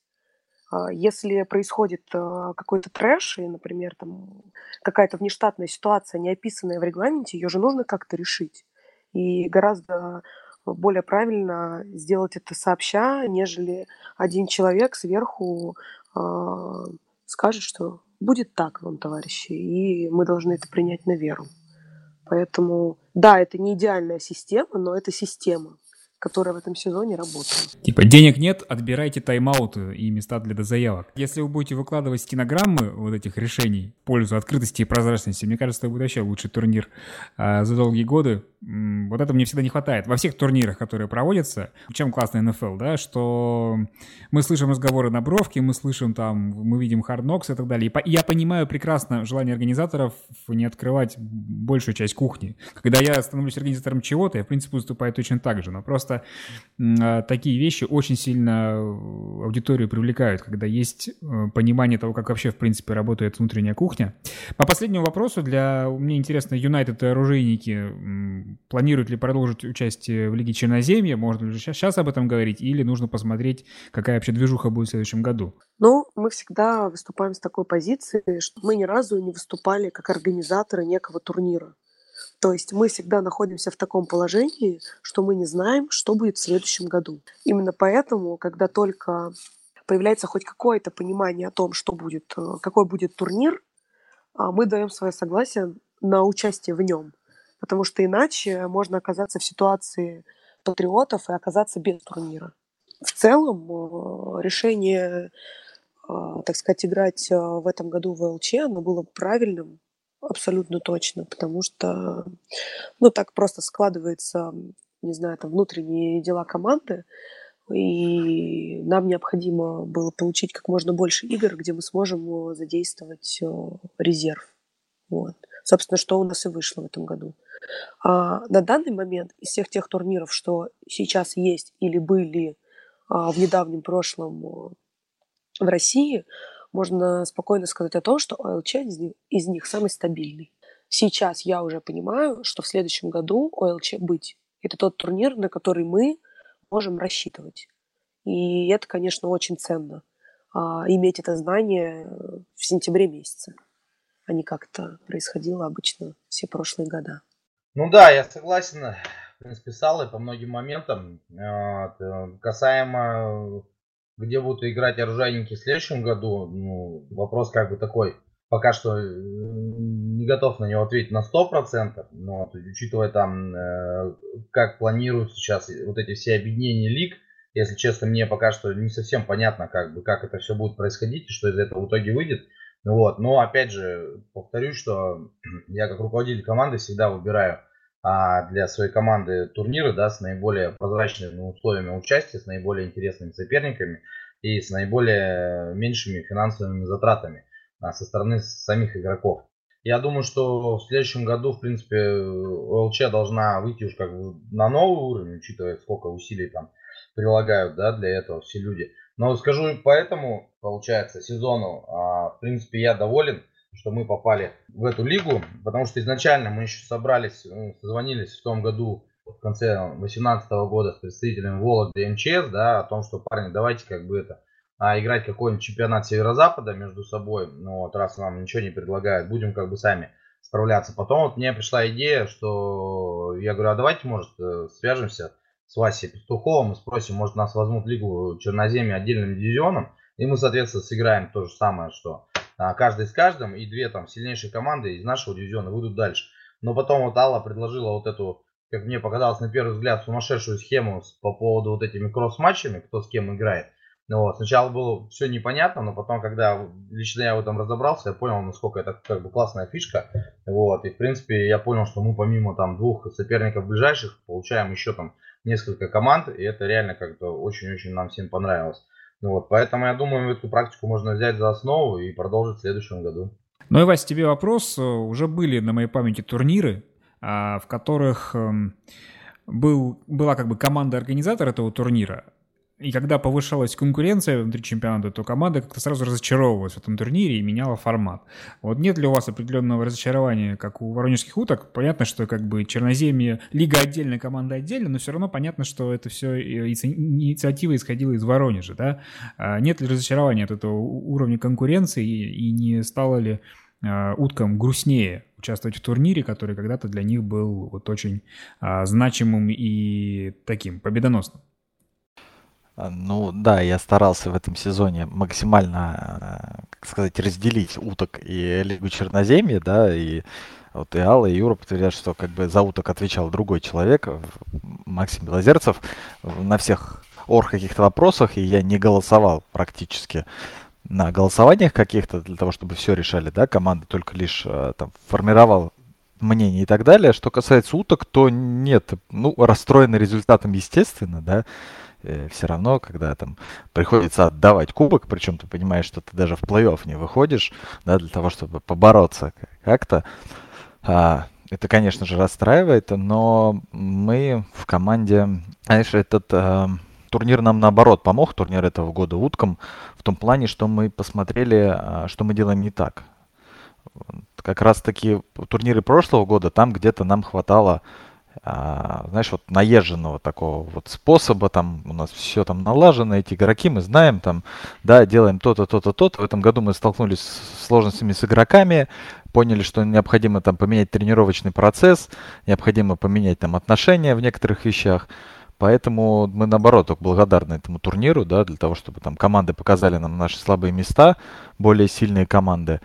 А, если происходит а, какой-то трэш, и, например, там какая-то внештатная ситуация, не описанная в регламенте, ее же нужно как-то решить. И гораздо более правильно сделать это сообща, нежели один человек сверху э, скажет, что будет так вам, товарищи, и мы должны это принять на веру. Поэтому, да, это не идеальная система, но это система которая в этом сезоне работает. Типа денег нет, отбирайте тайм-ауты и места для дозаявок. Если вы будете выкладывать стенограммы вот этих решений в пользу открытости и прозрачности, мне кажется, это будет вообще лучший турнир а, за долгие годы. Вот это мне всегда не хватает. Во всех турнирах, которые проводятся, чем классный НФЛ, да, что мы слышим разговоры на бровке, мы слышим там, мы видим харднокс и так далее. И я понимаю прекрасно желание организаторов не открывать большую часть кухни. Когда я становлюсь организатором чего-то, я, в принципе, выступаю точно так же. Но просто просто а, такие вещи очень сильно э, аудиторию привлекают, когда есть э, понимание того, как вообще, в принципе, работает внутренняя кухня. По последнему вопросу, для мне интересно, Юнайтед оружейники планируют ли продолжить участие в Лиге Черноземья? Можно ли сейчас об этом говорить? Или нужно посмотреть, какая вообще движуха будет в следующем году? Ну, мы всегда выступаем с такой позиции, что мы ни разу не выступали как организаторы некого турнира. То есть мы всегда находимся в таком положении, что мы не знаем, что будет в следующем году. Именно поэтому, когда только появляется хоть какое-то понимание о том, что будет, э, какой будет турнир, а, мы даем свое согласие на участие в нем. Потому что иначе можно оказаться в ситуации патриотов и оказаться без турнира. В целом э, решение а, так сказать, играть в этом году в ЛЧ, оно было правильным, абсолютно точно, потому что, ну, так просто складывается, не знаю, там, внутренние дела команды, и нам необходимо было получить как можно больше игр, где мы сможем задействовать резерв. Вот. Собственно, что у нас и вышло в этом году. А на данный момент из всех тех турниров, что сейчас есть или были а, в недавнем прошлом в России, можно спокойно сказать о том, что ОЛЧ из них, из них самый стабильный. Сейчас я уже понимаю, что в следующем году ОЛЧ быть. Это тот турнир, на который мы можем рассчитывать. И это, конечно, очень ценно. А, иметь это знание в сентябре месяце, а не как это происходило обычно все прошлые года. Ну да, я согласен, в принципе, с Аллой по многим моментам. Э, касаемо где будут играть оружейники в следующем году, ну, вопрос как бы такой, пока что э, не готов на него ответить на 100%, но учитывая там, э, как планируют сейчас вот эти все объединения лиг, если честно, мне пока что не совсем понятно, как бы, как это все будет происходить и что из этого в итоге выйдет. Вот. Но опять же, повторюсь, что я как руководитель команды всегда выбираю для своей команды турниры да, с наиболее прозрачными условиями участия, с наиболее интересными соперниками и с наиболее меньшими финансовыми затратами а, со стороны самих игроков. Я думаю, что в следующем году, в принципе, ОЛЧ должна выйти уж как бы на новый уровень, учитывая, сколько усилий там прилагают да, для этого все люди. Но скажу поэтому, получается, сезону, а, в принципе, я доволен что мы попали в эту лигу, потому что изначально мы еще собрались, ну, созвонились в том году, в конце 2018 года с представителями Вологды МЧС, да, о том, что, парни, давайте как бы это, а, играть какой-нибудь чемпионат Северо-Запада между собой, ну вот раз нам ничего не предлагают, будем как бы сами справляться. Потом вот мне пришла идея, что я говорю, а давайте, может, э, свяжемся с Васей Пастуховым и спросим, может, нас возьмут лигу Черноземья отдельным дивизионом, и мы, соответственно, сыграем то же самое, что каждый с каждым, и две там сильнейшие команды из нашего дивизиона выйдут дальше. Но потом вот Алла предложила вот эту, как мне показалось на первый взгляд, сумасшедшую схему по поводу вот этими кросс-матчами, кто с кем играет. Вот. Сначала было все непонятно, но потом, когда лично я в этом разобрался, я понял, насколько это как бы классная фишка. Вот. И в принципе я понял, что мы помимо там двух соперников ближайших получаем еще там несколько команд, и это реально как-то очень-очень нам всем понравилось. Ну вот, поэтому я думаю, эту практику можно взять за основу и продолжить в следующем году. Ну и, Вась, тебе вопрос. Уже были на моей памяти турниры, а, в которых эм, был, была как бы команда-организатор этого турнира, и когда повышалась конкуренция внутри чемпионата, то команда как-то сразу разочаровывалась в этом турнире и меняла формат. Вот нет ли у вас определенного разочарования, как у воронежских уток? Понятно, что как бы Черноземье, лига отдельно, команда отдельно, но все равно понятно, что это все инициатива исходила из Воронежа, да? А нет ли разочарования от этого уровня конкуренции и, и не стало ли а, уткам грустнее участвовать в турнире, который когда-то для них был вот очень а, значимым и таким победоносным? А, ну да, я старался в этом сезоне максимально, э, как сказать, разделить уток и Лигу Черноземья, да, и вот и Алла, и Юра подтвердят, что как бы за уток отвечал другой человек, Максим Белозерцев, на всех ор каких-то вопросах, и я не голосовал практически на голосованиях каких-то для того, чтобы все решали, да, команда только лишь э, там формировал мнение и так далее. Что касается уток, то нет, ну, расстроены результатом, естественно, да, все равно, когда там приходится отдавать кубок, причем ты понимаешь, что ты даже в плей-офф не выходишь, да, для того, чтобы побороться как-то, а, это, конечно же, расстраивает, но мы в команде, знаешь, этот а, турнир нам наоборот помог, турнир этого года уткам, в том плане, что мы посмотрели, а, что мы делаем не так. Как раз таки турниры прошлого года, там где-то нам хватало а, знаешь, вот наезженного такого вот способа, там у нас все там налажено, эти игроки мы знаем, там, да, делаем то-то, то-то, то-то. В этом году мы столкнулись с сложностями с игроками, поняли, что необходимо там поменять тренировочный процесс, необходимо поменять там отношения в некоторых вещах. Поэтому мы, наоборот, благодарны этому турниру, да, для того, чтобы там команды показали нам наши слабые места, более сильные команды,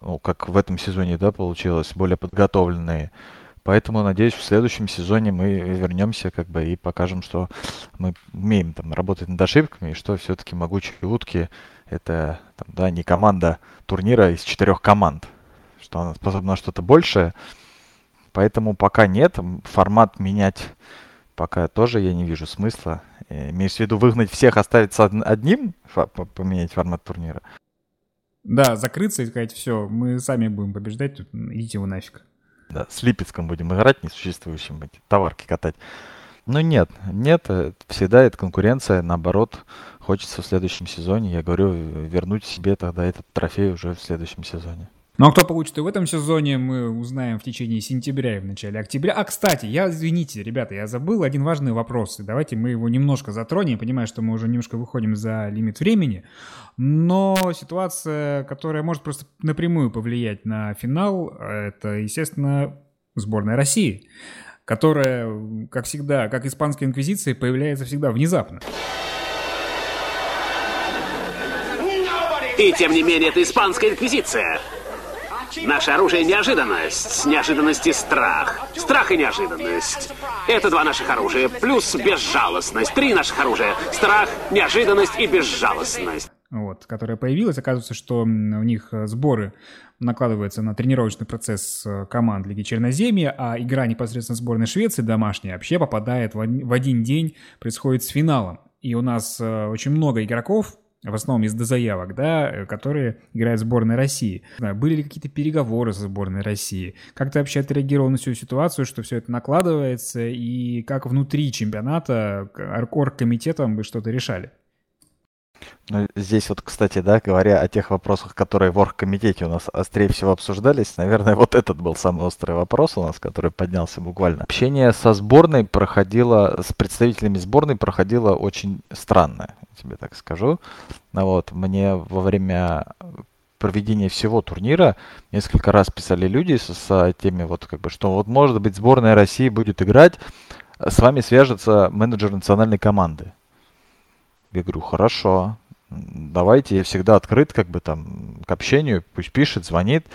ну, как в этом сезоне, да, получилось, более подготовленные Поэтому, надеюсь, в следующем сезоне мы вернемся как бы и покажем, что мы умеем там работать над ошибками, и что все-таки могучие утки это там, да, не команда турнира из четырех команд, что она способна на что-то большее. Поэтому пока нет, формат менять пока тоже я не вижу смысла. Э, имеешь в виду выгнать всех, оставиться одним, поменять формат турнира? Да, закрыться и сказать, все, мы сами будем побеждать, тут идите вы нафиг. Да, с Липецком будем играть, несуществующим, эти товарки катать. Но нет, нет, э, всегда это конкуренция, наоборот, хочется в следующем сезоне, я говорю, вернуть себе тогда этот трофей уже в следующем сезоне. Ну а кто получит и в этом сезоне, мы узнаем в течение сентября и в начале октября. А, кстати, я, извините, ребята, я забыл один важный вопрос. И давайте мы его немножко затронем. Понимаю, что мы уже немножко выходим за лимит времени. Но ситуация, которая может просто напрямую повлиять на финал, это, естественно, сборная России которая, как всегда, как испанская инквизиция, появляется всегда внезапно. И тем не менее, это испанская инквизиция. Наше оружие — неожиданность. Неожиданность и страх. Страх и неожиданность. Это два наших оружия. Плюс безжалостность. Три наших оружия. Страх, неожиданность и безжалостность. Вот, которая появилась. Оказывается, что у них э, сборы накладываются на тренировочный процесс э, команд Лиги Черноземья, а игра непосредственно сборной Швеции домашняя вообще попадает в один день, происходит с финалом. И у нас э, очень много игроков, в основном из дозаявок, да, э, которые играют в сборной России. Были ли какие-то переговоры со сборной России? Как ты вообще отреагировал на всю ситуацию, что все это накладывается, и как внутри чемпионата оргкомитетом вы что-то решали? Ну, здесь вот, кстати, да, говоря о тех вопросах, которые в оргкомитете у нас острее всего обсуждались, наверное, вот этот был самый острый вопрос у нас, который поднялся буквально. Общение со сборной проходило, с представителями сборной проходило очень странно, тебе так скажу. Ну вот, мне во время проведения всего турнира несколько раз писали люди с, с теми вот как бы, что вот может быть сборная России будет играть, с вами свяжется менеджер национальной команды. Я говорю, хорошо, давайте, я всегда открыт как бы там к общению, пусть пишет, звонит,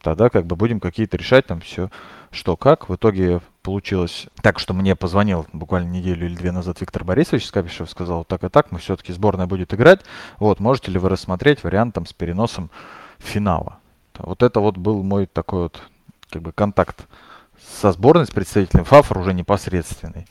тогда как бы будем какие-то решать там все, что как. В итоге получилось так, что мне позвонил буквально неделю или две назад Виктор Борисович Скабишев, сказал, так и так, мы все-таки сборная будет играть, вот, можете ли вы рассмотреть вариант там с переносом финала. Вот это вот был мой такой вот как бы контакт со сборной, с представителем ФАФР уже непосредственный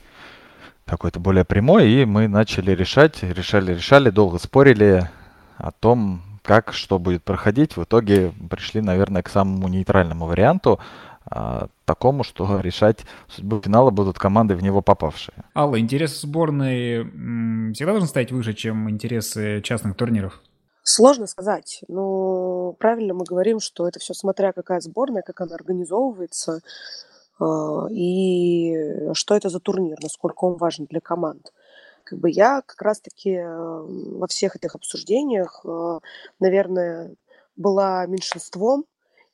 какой-то более прямой, и мы начали решать, решали, решали, долго спорили о том, как что будет проходить. В итоге пришли, наверное, к самому нейтральному варианту, а, такому, что решать судьбу финала будут команды в него попавшие. Алла, интересы сборной всегда должен стоять выше, чем интересы частных турниров? Сложно сказать. Ну, правильно мы говорим, что это все смотря какая сборная, как она организовывается. А, и что это за турнир, насколько он важен для команд. Как бы я как раз-таки во всех этих обсуждениях, а, наверное, была меньшинством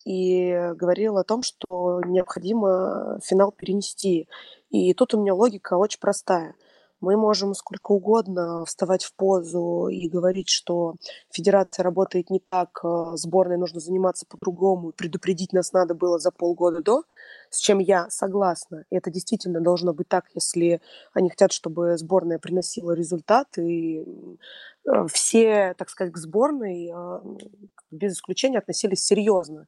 и говорила о том, что необходимо финал перенести. И тут у меня логика очень простая – мы можем сколько угодно вставать в позу и говорить, что федерация работает не так, а сборной нужно заниматься по-другому, предупредить нас надо было за полгода до, с чем я согласна. И это действительно должно быть так, если они хотят, чтобы сборная приносила результат, и э, все, так сказать, к сборной а, без исключения относились серьезно.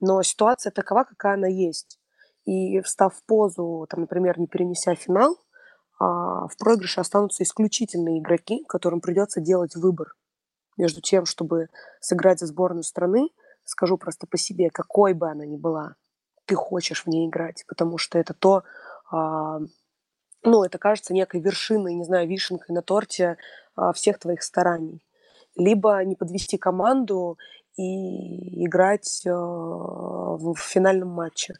Но ситуация такова, какая она есть. И встав в позу, там, например, не перенеся финал, в проигрыше останутся исключительные игроки, которым придется делать выбор между тем, чтобы сыграть за сборную страны, скажу просто по себе, какой бы она ни была, ты хочешь в ней играть, потому что это то, а, ну, это кажется некой вершиной, не знаю, вишенкой на торте а, всех твоих стараний. Либо не подвести команду и играть а, в финальном матче.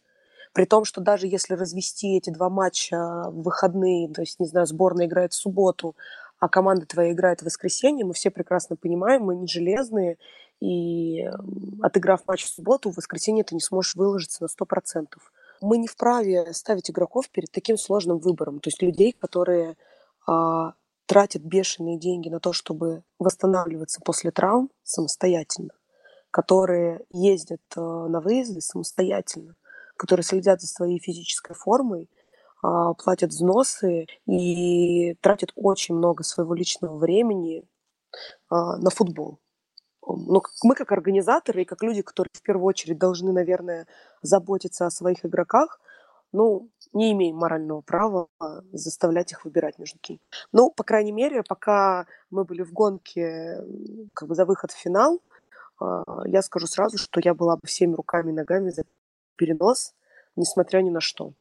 При том, что даже если развести эти два матча в выходные, то есть, не знаю, сборная играет в субботу, а команда твоя играет в воскресенье, мы все прекрасно понимаем, мы не железные, и отыграв матч в субботу, в воскресенье ты не сможешь выложиться на 100%. Мы не вправе ставить игроков перед таким сложным выбором, то есть людей, которые а, тратят бешеные деньги на то, чтобы восстанавливаться после травм самостоятельно, которые ездят а, на выезды самостоятельно, которые следят за своей физической формой, а, платят взносы и тратят очень много своего личного времени а, на футбол. Ну, мы как организаторы и как люди, которые в первую очередь должны, наверное, заботиться о своих игроках, ну, не имеем морального права заставлять их выбирать между кем. Ну, по крайней мере, пока мы были в гонке как бы за выход в финал, а, я скажу сразу, что я была бы всеми руками и ногами за перенос, несмотря ни на что.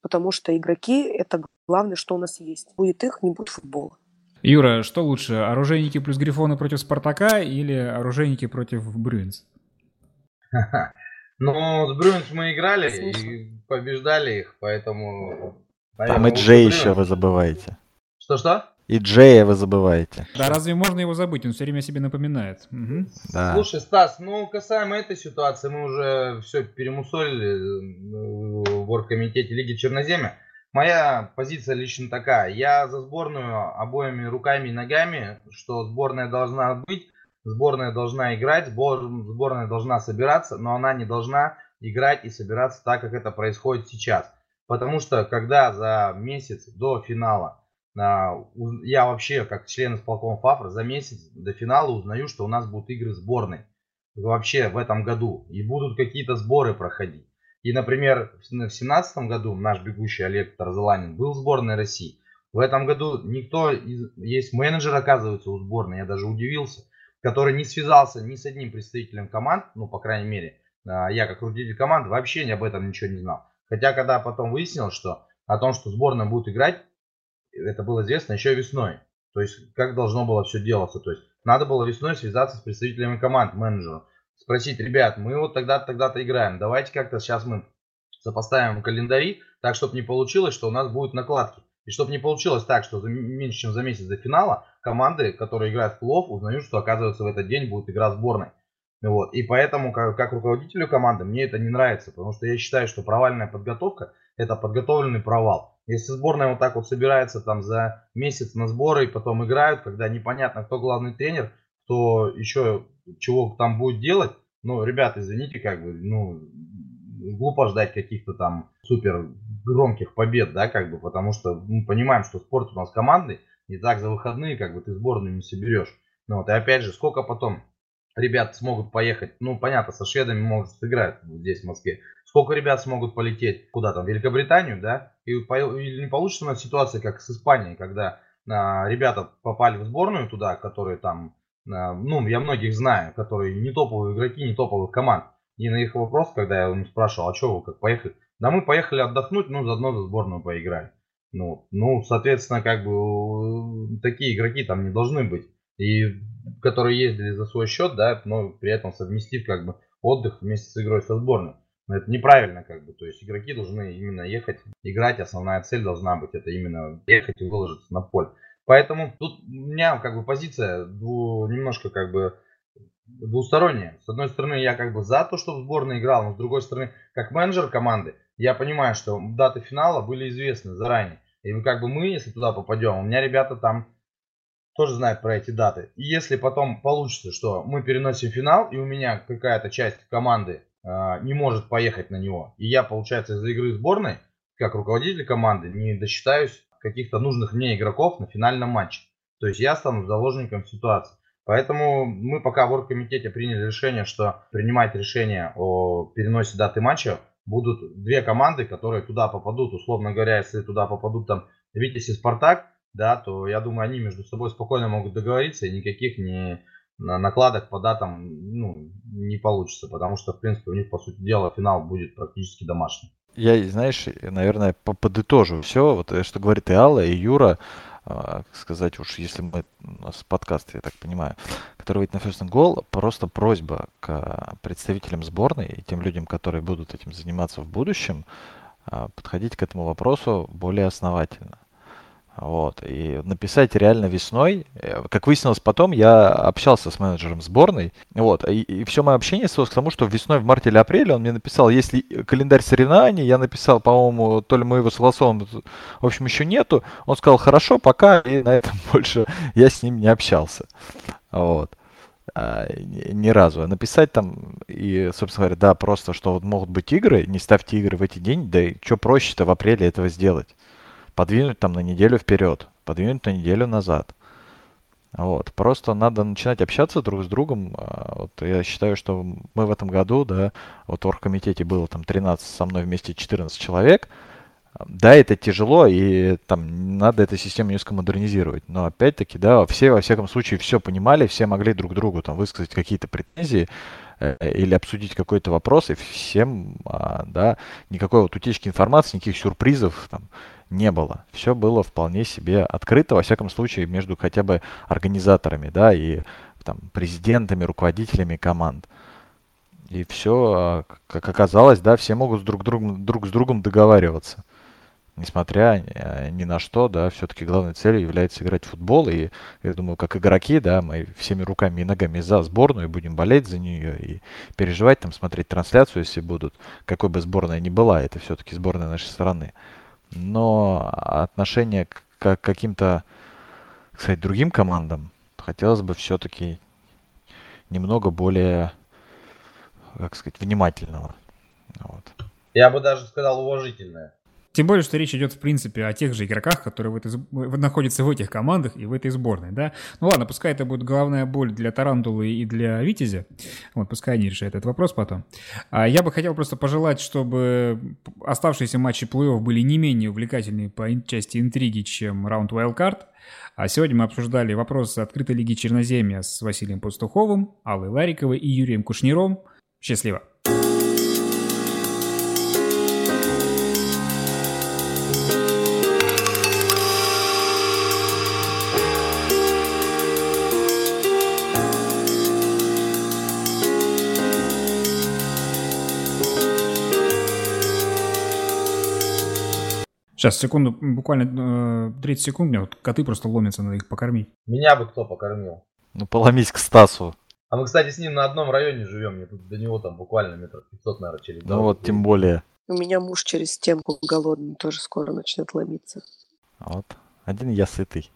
Потому что игроки – это главное, что у нас есть. Будет их, не будет футбола. Юра, что лучше, оружейники плюс Грифоны против Спартака или оружейники против Брюинс? Ну, с Брюинс мы играли и побеждали их, поэтому... Там и Джей еще вы забываете. Что-что? И Джея вы забываете. Да разве можно его забыть? Он все время себе напоминает. Угу. Да. Слушай, Стас, ну касаемо этой ситуации, мы уже все перемусолили э, в оргкомитете Лиги Черноземья. Моя позиция лично такая. Я за сборную обоими руками и ногами, что сборная должна быть, сборная должна играть, сборная должна собираться, но она не должна играть и собираться так, как это происходит сейчас. Потому что когда за месяц до финала я вообще, как член исполкома ФАФР, за месяц до финала узнаю, что у нас будут игры сборной. Вообще в этом году. И будут какие-то сборы проходить. И, например, в 2017 году наш бегущий Олег Тарзаланин был в сборной России. В этом году никто, есть менеджер, оказывается, у сборной, я даже удивился, который не связался ни с одним представителем команд, ну, по крайней мере, а, я как руководитель команды вообще об этом ничего не знал. Хотя, когда потом выяснилось, что о том, что сборная будет играть, это было известно еще весной. То есть, как должно было все делаться. То есть, надо было весной связаться с представителями команд, менеджером. Спросить, ребят, мы вот тогда-то, тогда-то играем. Давайте как-то сейчас мы сопоставим календари, так, чтобы не получилось, что у нас будут накладки. И чтобы не получилось так, что за, меньше, чем за месяц до финала команды, которые играют в плов, узнают, что, оказывается, в этот день будет игра сборной. Вот. И поэтому, как, как руководителю команды, мне это не нравится, потому что я считаю, что провальная подготовка – это подготовленный провал. Если сборная вот так вот собирается там за месяц на сборы и потом играют, когда непонятно, кто главный тренер, кто еще чего там будет делать, ну, ребята, извините, как бы, ну, глупо ждать каких-то там супер громких побед, да, как бы, потому что мы понимаем, что спорт у нас командный, и так за выходные, как бы, ты сборную не соберешь. Ну, вот, и опять же, сколько потом ребят смогут поехать, ну, понятно, со шведами, может, сыграть здесь, в Москве, сколько ребят смогут полететь куда там, в Великобританию, да, и не получится у нас ситуация, как с Испанией, когда а, ребята попали в сборную туда, которые там, а, ну, я многих знаю, которые не топовые игроки, не топовых команд. И на их вопрос, когда я у них спрашивал, а что вы как поехали? Да мы поехали отдохнуть, ну, заодно за сборную поиграли. Ну, ну, соответственно, как бы такие игроки там не должны быть. И которые ездили за свой счет, да, но при этом совместив как бы отдых вместе с игрой со сборной. Но это неправильно, как бы. То есть игроки должны именно ехать, играть. Основная цель должна быть это именно ехать и выложиться на поле. Поэтому тут у меня как бы позиция дву, немножко как бы двусторонняя. С одной стороны, я как бы за то, чтобы сборная играла, но с другой стороны, как менеджер команды, я понимаю, что даты финала были известны заранее. И как бы мы, если туда попадем, у меня ребята там тоже знают про эти даты. И если потом получится, что мы переносим финал, и у меня какая-то часть команды не может поехать на него, и я, получается, из-за игры сборной, как руководитель команды, не досчитаюсь каких-то нужных мне игроков на финальном матче. То есть я стану заложником ситуации. Поэтому мы пока в оргкомитете приняли решение, что принимать решение о переносе даты матча будут две команды, которые туда попадут. Условно говоря, если туда попадут там Витязь и Спартак, да, то я думаю, они между собой спокойно могут договориться, и никаких не накладок по датам ну, не получится, потому что, в принципе, у них, по сути дела, финал будет практически домашний. Я, знаешь, наверное, подытожу все, вот э, что говорит и Алла, и Юра, а, сказать уж, если мы, у нас подкаст, я так понимаю, который выйдет на First Goal, просто просьба к представителям сборной и тем людям, которые будут этим заниматься в будущем, а, подходить к этому вопросу более основательно. Вот. И написать реально весной. Э, как выяснилось потом, я общался с менеджером сборной. Вот. И, и все мое общение свелось к тому, что весной, в марте или апреле он мне написал, если календарь соревнований, я написал, по-моему, то ли мы его согласован, в общем, еще нету. Он сказал, хорошо, пока, и на этом больше я с ним не общался. Вот. а, ни разу. А написать там и, собственно говоря, да, просто, что вот могут быть игры, не ставьте игры в эти дни, да и что проще-то в апреле этого сделать? Подвинуть там на неделю вперед, подвинуть на неделю назад. Вот, просто надо начинать общаться друг с другом. А, вот я считаю, что мы в этом году, да, вот в оргкомитете было там 13, со мной вместе 14 человек. Да, это тяжело, и там надо эту систему несколько модернизировать. Но опять-таки, да, все во всяком случае все понимали, все могли друг другу там высказать какие-то претензии э, или обсудить какой-то вопрос, и всем, а, да, никакой вот утечки информации, никаких сюрпризов там не было. Все было вполне себе открыто, во всяком случае, между хотя бы организаторами, да, и там президентами, руководителями команд. И все, а, как оказалось, да, все могут друг, друг, друг с другом договариваться несмотря э, ни на что, да, все-таки главной целью является играть в футбол. И я думаю, как игроки, да, мы всеми руками и ногами за сборную будем болеть за нее и переживать там, смотреть трансляцию, если будут, какой бы сборная ни была, это все-таки сборная нашей страны. Но отношение к, каким-то, кстати, другим командам хотелось бы все-таки немного более, как сказать, внимательного. Вот. Я бы даже сказал уважительное. Тем более, что речь идет, в принципе, о тех же игроках, которые в этой, находятся в этих командах и в этой сборной, да. Ну ладно, пускай это будет головная боль для Тарандулы и для Витязя. Вот, пускай они решают этот вопрос потом. А я бы хотел просто пожелать, чтобы оставшиеся матчи плей-офф были не менее увлекательные по части интриги, чем раунд Wildcard. А сегодня мы обсуждали вопросы открытой лиги Черноземья с Василием Пастуховым, Аллой Лариковой и Юрием Кушниром. Счастливо! Сейчас, секунду, буквально э, 30 секунд, мне вот коты просто ломятся, надо их покормить. Меня бы кто покормил? Ну, поломись к Стасу. А мы, кстати, с ним на одном районе живем, мне тут до него там буквально метров 500, наверное, через Ну вот, тем более. У меня муж через стенку голодный тоже скоро начнет ломиться. Вот, один я сытый.